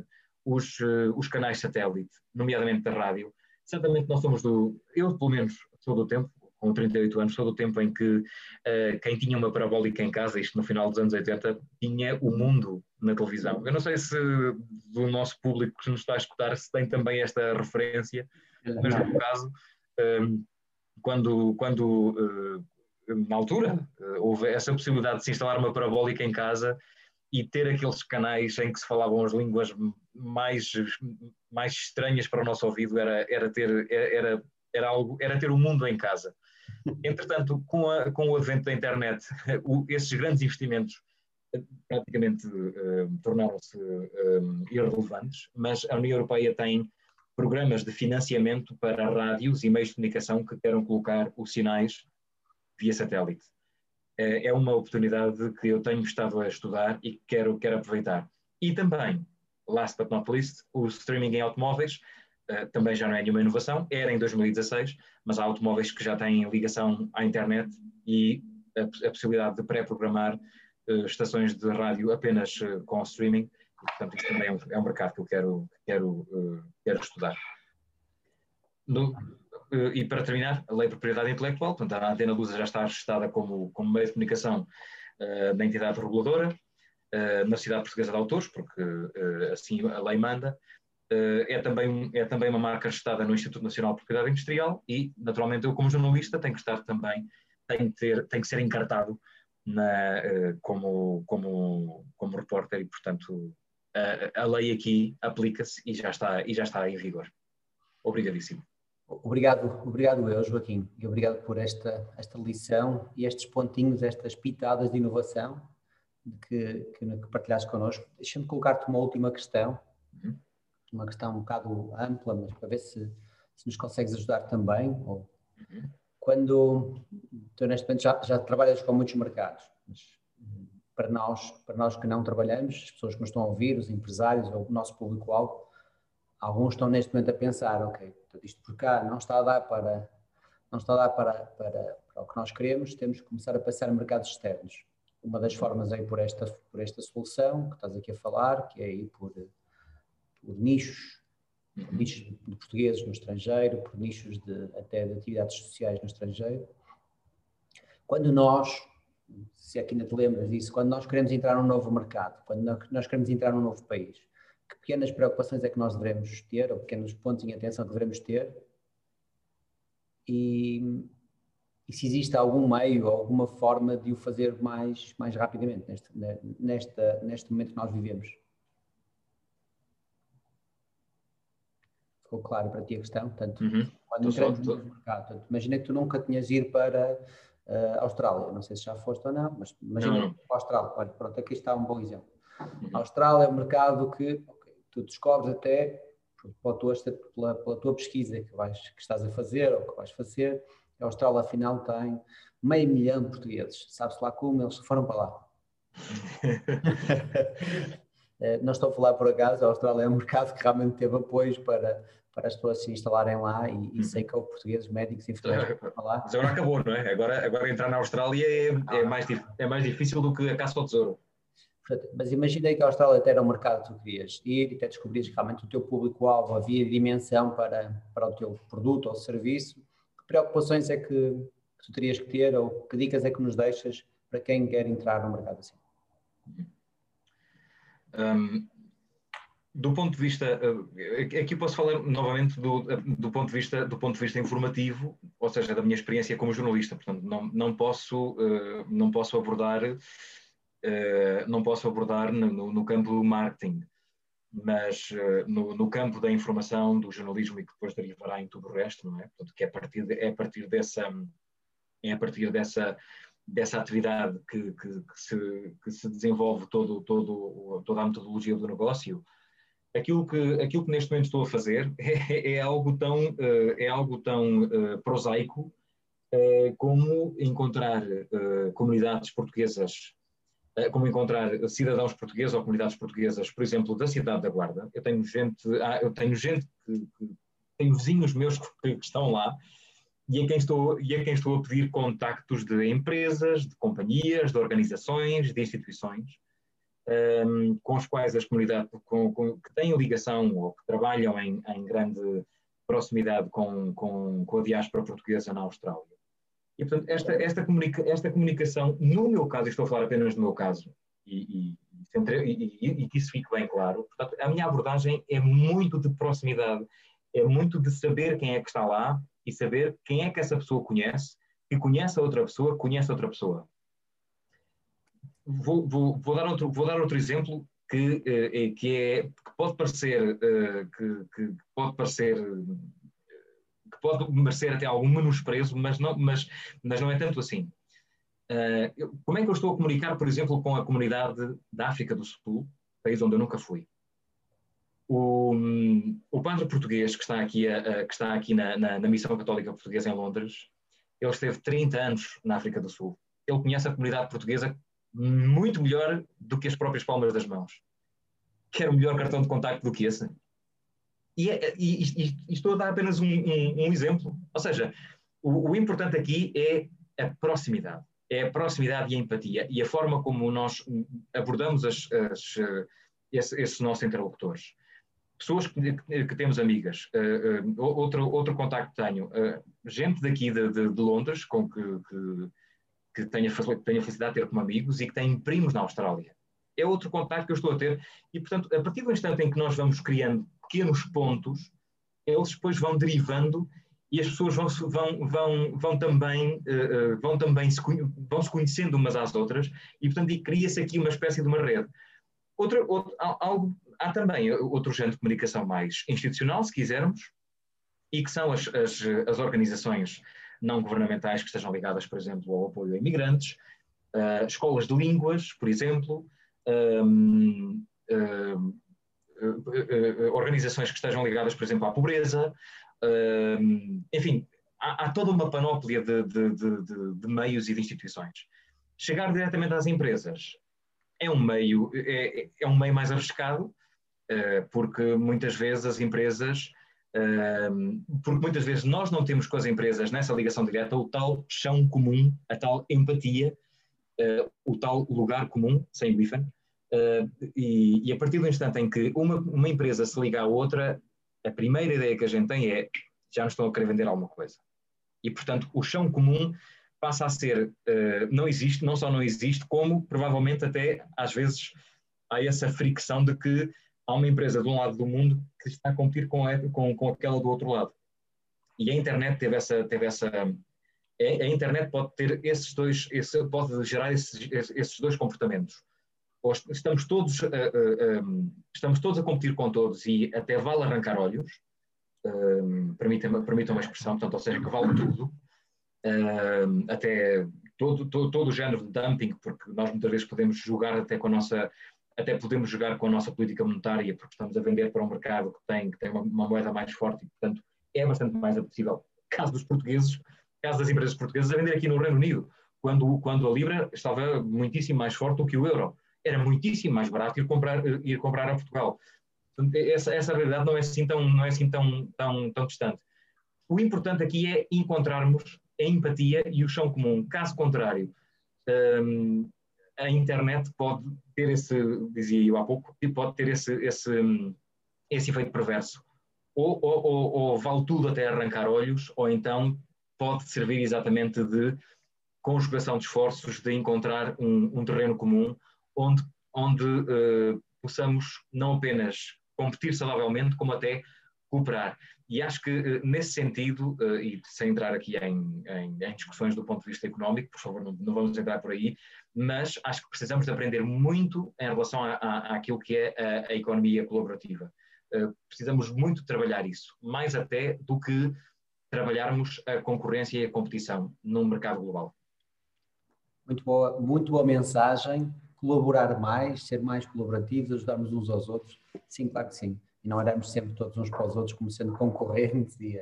Speaker 2: os, uh, os canais satélite, nomeadamente da rádio. Certamente nós somos do, eu pelo menos sou do tempo, com 38 anos, sou do tempo em que uh, quem tinha uma parabólica em casa, isto no final dos anos 80, tinha o mundo na televisão. Eu não sei se do nosso público que nos está a escutar se tem também esta referência, mas no caso, um, quando, quando uh, na altura uh, houve essa possibilidade de se instalar uma parabólica em casa e ter aqueles canais em que se falavam as línguas mais, mais estranhas para o nosso ouvido, era, era, ter, era, era, algo, era ter o mundo em casa. Entretanto, com, a, com o advento da internet, *laughs* o, esses grandes investimentos praticamente uh, tornaram-se uh, irrelevantes, mas a União Europeia tem programas de financiamento para rádios e meios de comunicação que queiram colocar os sinais via satélite. É, é uma oportunidade que eu tenho estado a estudar e que quero, quero aproveitar. E também, last but not least, o streaming em automóveis uh, também já não é nenhuma inovação, era em 2016, mas há automóveis que já têm ligação à internet e a, a possibilidade de pré-programar estações de rádio apenas com streaming, portanto, isso também é um, é um mercado que eu quero, quero, quero estudar. No, e para terminar, a Lei de Propriedade Intelectual, portanto, a Antena Lusa já está registrada como, como meio de comunicação uh, da entidade reguladora, uh, na Sociedade Portuguesa de Autores, porque uh, assim a lei manda, é, também, é também uma marca registrada no Instituto Nacional de Propriedade Industrial e, naturalmente, eu como jornalista tenho que estar também, tenho que, ter, tenho que ser encartado na, como, como, como repórter e, portanto, a, lei aqui aplica-se e já está, e já está em vigor. Obrigadíssimo.
Speaker 1: Obrigado, obrigado eu, Joaquim, e obrigado por esta, esta lição e estes pontinhos, estas pitadas de inovação que, que, que partilhaste connosco. Deixa-me colocar-te uma última questão, uhum. uma questão um bocado ampla, mas para ver se, se nos consegues ajudar também. Ou, uhum. Quando tu, neste momento, já, já trabalhas com muitos mercados, mas para nós, para nós que não trabalhamos, as pessoas que nos estão a ouvir, os empresários ou o nosso público-alvo, alguns estão neste momento a pensar, ok, isto por cá não está a dar para, não está a dar para, para, para o que nós queremos, temos que começar a passar a mercados externos. Uma das formas é ir por esta, por esta solução que estás aqui a falar, que é ir por, por nichos, por uhum. nichos de portugueses no estrangeiro, por nichos de, até de atividades sociais no estrangeiro. Quando nós, se aqui ainda te lembras disso, quando nós queremos entrar num novo mercado, quando nós queremos entrar num novo país, que pequenas preocupações é que nós devemos ter, ou pequenos pontos em atenção que devemos ter, e, e se existe algum meio, alguma forma de o fazer mais, mais rapidamente neste, nesta, neste momento que nós vivemos. Ficou claro para ti a questão? Portanto,
Speaker 2: uhum.
Speaker 1: quando entramos no mercado, portanto, imagina que tu nunca tinhas ido para uh, Austrália, não sei se já foste ou não, mas imagina não. a Austrália, olha, pronto, aqui está um bom exemplo. Uhum. A Austrália é um mercado que tu descobres até pela tua, pela, pela tua pesquisa que, vais, que estás a fazer ou que vais fazer, a Austrália afinal tem meio milhão de portugueses. Sabe-se lá como eles foram para lá. *laughs* Eh, não estou a falar por acaso, a Austrália é um mercado que realmente teve apoios para, para as pessoas se instalarem lá e, e sei que houve portugueses médicos e enfermeiros lá.
Speaker 2: Mas agora acabou, não é? Agora, agora entrar na Austrália é, é, mais, é mais difícil do que a caça ao tesouro.
Speaker 1: Mas imaginei que a Austrália até era um mercado que tu querias ir e até descobrires que realmente o teu público-alvo havia dimensão para, para o teu produto ou serviço. Que preocupações é que, que, tu terias que ter ou que dicas é que nos deixas para quem quer entrar no mercado assim?
Speaker 2: Um, do ponto de vista, uh, aqui posso falar novamente do, do, ponto de vista, do ponto de vista informativo, ou seja, da minha experiência como jornalista. Portanto, não, não, posso, uh, não posso abordar não posso abordar no, no, campo do marketing, mas no, no, campo da informação, do jornalismo e que depois derivará em tudo o resto, não é? Portanto, que é a partir, é a partir dessa é a partir dessa dessa atividade que, que, que, se, que se desenvolve todo, todo, toda a metodologia do negócio, aquilo que, aquilo que neste momento estou a fazer *laughs* é, é algo tão, uh, é algo tão uh, prosaico uh, como encontrar comunidades portuguesas eh, como encontrar cidadãos portugueses ou comunidades portuguesas, por exemplo, da cidade da Guarda. Eu tenho gente, ah, eu tenho gente que, que tenho vizinhos meus que, que, estão lá e a quem estou e a quem estou a pedir contactos de empresas, de companhias, de organizações, de instituições um, ehm, com os quais as comunidades com, com, que têm ligação ou que trabalham em, em grande proximidade com, com, com a diáspora portuguesa na Austrália. E, portanto, esta, esta, comunica, esta comunicação, no meu caso, estou a falar apenas do meu caso, e, e, que isso fique bem claro, portanto, a minha abordagem é muito de proximidade, é muito de saber quem é que está lá e saber quem é que essa pessoa conhece, que conhece a outra pessoa, conhece a outra pessoa. Vou, vou, vou, dar, outro, vou dar outro exemplo que, eh, que, é, que pode parecer, eh, que, que pode parecer pode merecer até algum menosprezo, mas não, mas, mas não é tanto assim. Uh, como é que eu estou a comunicar, por exemplo, com a comunidade da África do Sul, país onde eu nunca fui? O, o padre português que está aqui, a, que está aqui na, na, na, Missão Católica Portuguesa em Londres, ele esteve 30 anos na África do Sul. Ele conhece a comunidade portuguesa muito melhor do que as próprias palmas das mãos. Quer o melhor cartão de contacto do que esse? E, é, e, e, e, estou a dar apenas um, um, um exemplo. Ou seja, o, o, importante aqui é a proximidade. é a proximidade e a empatia e a forma como nós abordamos as, as, esses, esses nossos interlocutores pessoas que, que, temos amigas, uh, uh, outro, outro contacto que tenho, uh, gente daqui de, de, de, Londres com que, que, que tenho, a, tenho a felicidade de ter como amigos e que têm primos na Austrália. É outro contacto que eu estou a ter e, portanto, a partir do instante em que nós vamos criando pequenos pontos, eles depois vão derivando e as pessoas vão, vão, vão, vão também, vão também se, vão se conhecendo umas às outras e, portanto, cria-se aqui uma espécie de uma rede. Outra, outro, algo há também outro género de comunicação mais institucional, se quisermos, e que são as, as, as organizações não governamentais que estejam ligadas, por exemplo, ao apoio a imigrantes, uh, escolas de línguas, por exemplo, um, um, uh, organizações que estejam ligadas, por exemplo, à pobreza, enfim, há, há, toda uma panóplia de, de, de, de, meios e de instituições. Chegar diretamente às empresas é um meio, é, é um meio mais arriscado, eh, porque muitas vezes as empresas, porque muitas vezes nós não temos com as empresas nessa ligação direta o tal chão comum, a tal empatia, eh, o tal lugar comum, sem o hífen, eh, e, e, a partir do instante em que uma, uma empresa se liga à outra, a primeira ideia que a gente tem é já nos estão a querer vender alguma coisa. E, portanto, o chão comum passa a ser, uh, não existe, não só não existe, como provavelmente até às vezes há essa fricção de que há uma empresa de um lado do mundo que está a competir com, a, com, com aquela do outro lado. E a internet teve essa. Teve essa a, internet pode ter esses dois, esse, pode gerar esses, esses dois comportamentos. Estamos todos, um, estamos todos a competir com todos e até vale arrancar olhos, um, permitam, permitam uma expressão, portanto, ou seja, que vale tudo, um, até todo, todo, todo o género de dumping, porque nós muitas vezes podemos jogar até com a nossa até podemos jogar com a nossa política monetária, porque estamos a vender para um mercado que tem, que tem uma, uma moeda mais forte e, portanto, é bastante mais apetecível. Caso dos portugueses, caso das empresas portuguesas, a vender aqui no Reino Unido, quando, quando a Libra estava muitíssimo mais forte do que o euro. Era muitíssimo mais barato ir comprar, ir comprar a Portugal. Essa, essa realidade não é assim, tão, não é assim tão, tão, tão distante. O importante aqui é encontrarmos a empatia e o chão comum. Caso contrário, hum, a internet pode ter esse, dizia eu há pouco, pode ter esse, esse, esse efeito perverso. Ou, ou, ou, ou vale tudo até arrancar olhos, ou então pode servir exatamente de conjugação de esforços, de encontrar um, um terreno comum onde, onde uh, possamos não apenas competir saudavelmente, como até cooperar. E acho que, eh, nesse sentido, eh, e sem entrar aqui em, em, em, discussões do ponto de vista económico, por favor, não, não, vamos entrar por aí, mas acho que precisamos de aprender muito em relação à, àquilo que é a, a economia colaborativa. Uh, precisamos muito trabalhar isso, mais até do que trabalharmos a concorrência e a competição num mercado global.
Speaker 1: Muito boa, muito boa mensagem. Colaborar mais, ser mais colaborativos, ajudarmos uns aos outros. Sim, claro que sim e não éramos sempre todos uns para os outros como sendo concorrentes e,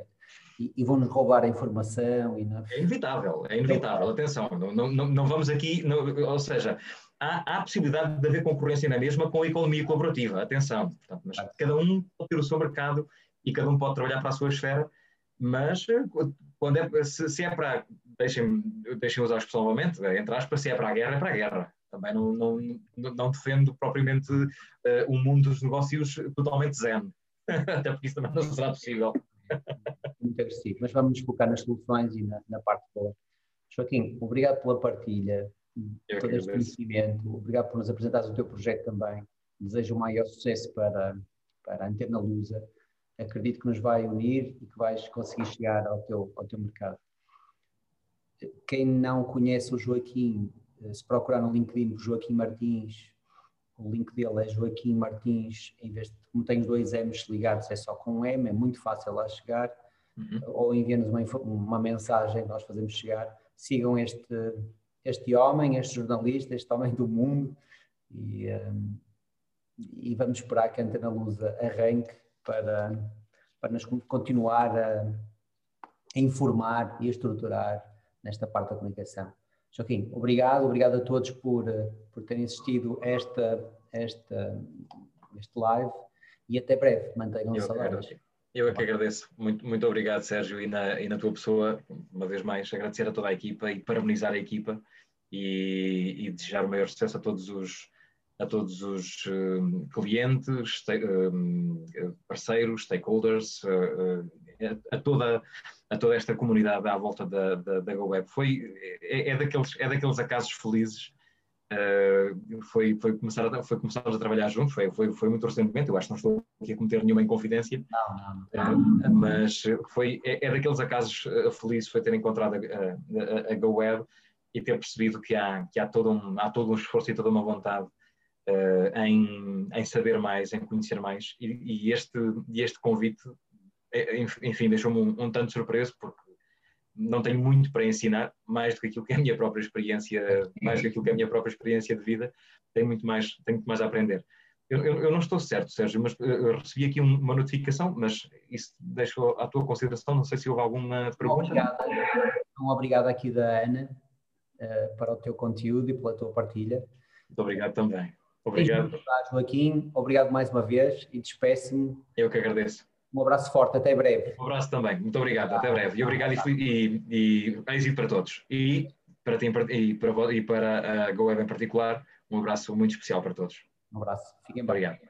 Speaker 1: e, e vão-nos roubar a informação. E não...
Speaker 2: É inevitável, é inevitável, atenção, não, não, não vamos aqui, não, ou seja, há, há a possibilidade de haver concorrência na mesma com a economia colaborativa, atenção, portanto, mas cada um pode ter o seu mercado e cada um pode trabalhar para a sua esfera, mas eh, quando é, se, se é para, deixem, deixem usar a expressão novamente, entre aspas, se é para a guerra, é para a guerra. Também não, não, não defendo propriamente uh, um mundo dos negócios totalmente zen, *laughs* até porque isso também não será possível. *laughs*
Speaker 1: Muito agressivo, mas vamos nos focar nas soluções e na, na parte boa. Joaquim, obrigado pela partilha, Eu todo este conhecimento, obrigado por nos apresentares o teu projeto também. Desejo o maior sucesso para, para a Antena Lusa. Acredito que nos vai unir e que vais conseguir chegar ao teu, ao teu mercado. Quem não conhece o Joaquim, eh, se procurar no LinkedIn Joaquim Martins, o link dele é Joaquim Martins, em vez de, como tem os dois M's ligados, é só com um M, é muito fácil lá chegar, uhum. ou envia-nos uma, uma mensagem, nós fazemos chegar, sigam este, este homem, este jornalista, este homem do mundo, e, um, e vamos esperar que a Antena Lusa arranque para, para nos continuar a, a informar e a estruturar nesta parte da comunicação. Joaquim, obrigado, obrigado a todos por, por terem assistido a esta, esta, este live e até breve. Mantenham-se saudáveis.
Speaker 2: Eu é que agradeço. Muito, muito obrigado, Sérgio, e na, e na tua pessoa, uma vez mais, agradecer a toda a equipa e parabenizar a equipa e, e desejar o maior sucesso a todos os, a todos os uh, clientes, uh, parceiros, stakeholders, uh, a, toda, a toda esta comunidade à volta da, da, da GoWeb. Foi, é, é, daqueles, é daqueles acasos felizes. Foi, foi, começar a, foi começarmos a trabalhar juntos, foi, foi, foi muito recentemente, eu acho que não estou aqui a cometer nenhuma inconfidência,
Speaker 1: não, não.
Speaker 2: mas foi, é, é, daqueles acasos felizes foi ter encontrado a, a, a GoWeb e ter percebido que há, que há, todo um, há todo um esforço e toda uma vontade uh, em, em, saber mais, em conhecer mais. E, e este, este convite, enfim, deixou-me um, um, tanto surpreso, porque não tenho muito para ensinar, mais do que aquilo que é a minha própria experiência, mais do que aquilo que é a minha própria experiência de vida, tenho muito mais, tenho muito mais a aprender. Eu, eu, eu, não estou certo, Sérgio, mas eu recebi aqui uma notificação, mas isso deixou à tua consideração. Não sei se houve alguma pergunta.
Speaker 1: Obrigado. Um obrigado aqui da Ana uh, para o teu conteúdo e pela tua partilha.
Speaker 2: Muito obrigado também. Obrigado.
Speaker 1: Joaquim. Obrigado mais uma vez e despeço-me.
Speaker 2: Eu que agradeço.
Speaker 1: Um abraço forte, até breve.
Speaker 2: Um abraço também, muito obrigado, até breve. E obrigado e, e, e êxito para todos. E para, ti, e para, e para a GoWeb em particular, um abraço muito especial para todos.
Speaker 1: Um abraço.
Speaker 2: Fiquem bem. Obrigado.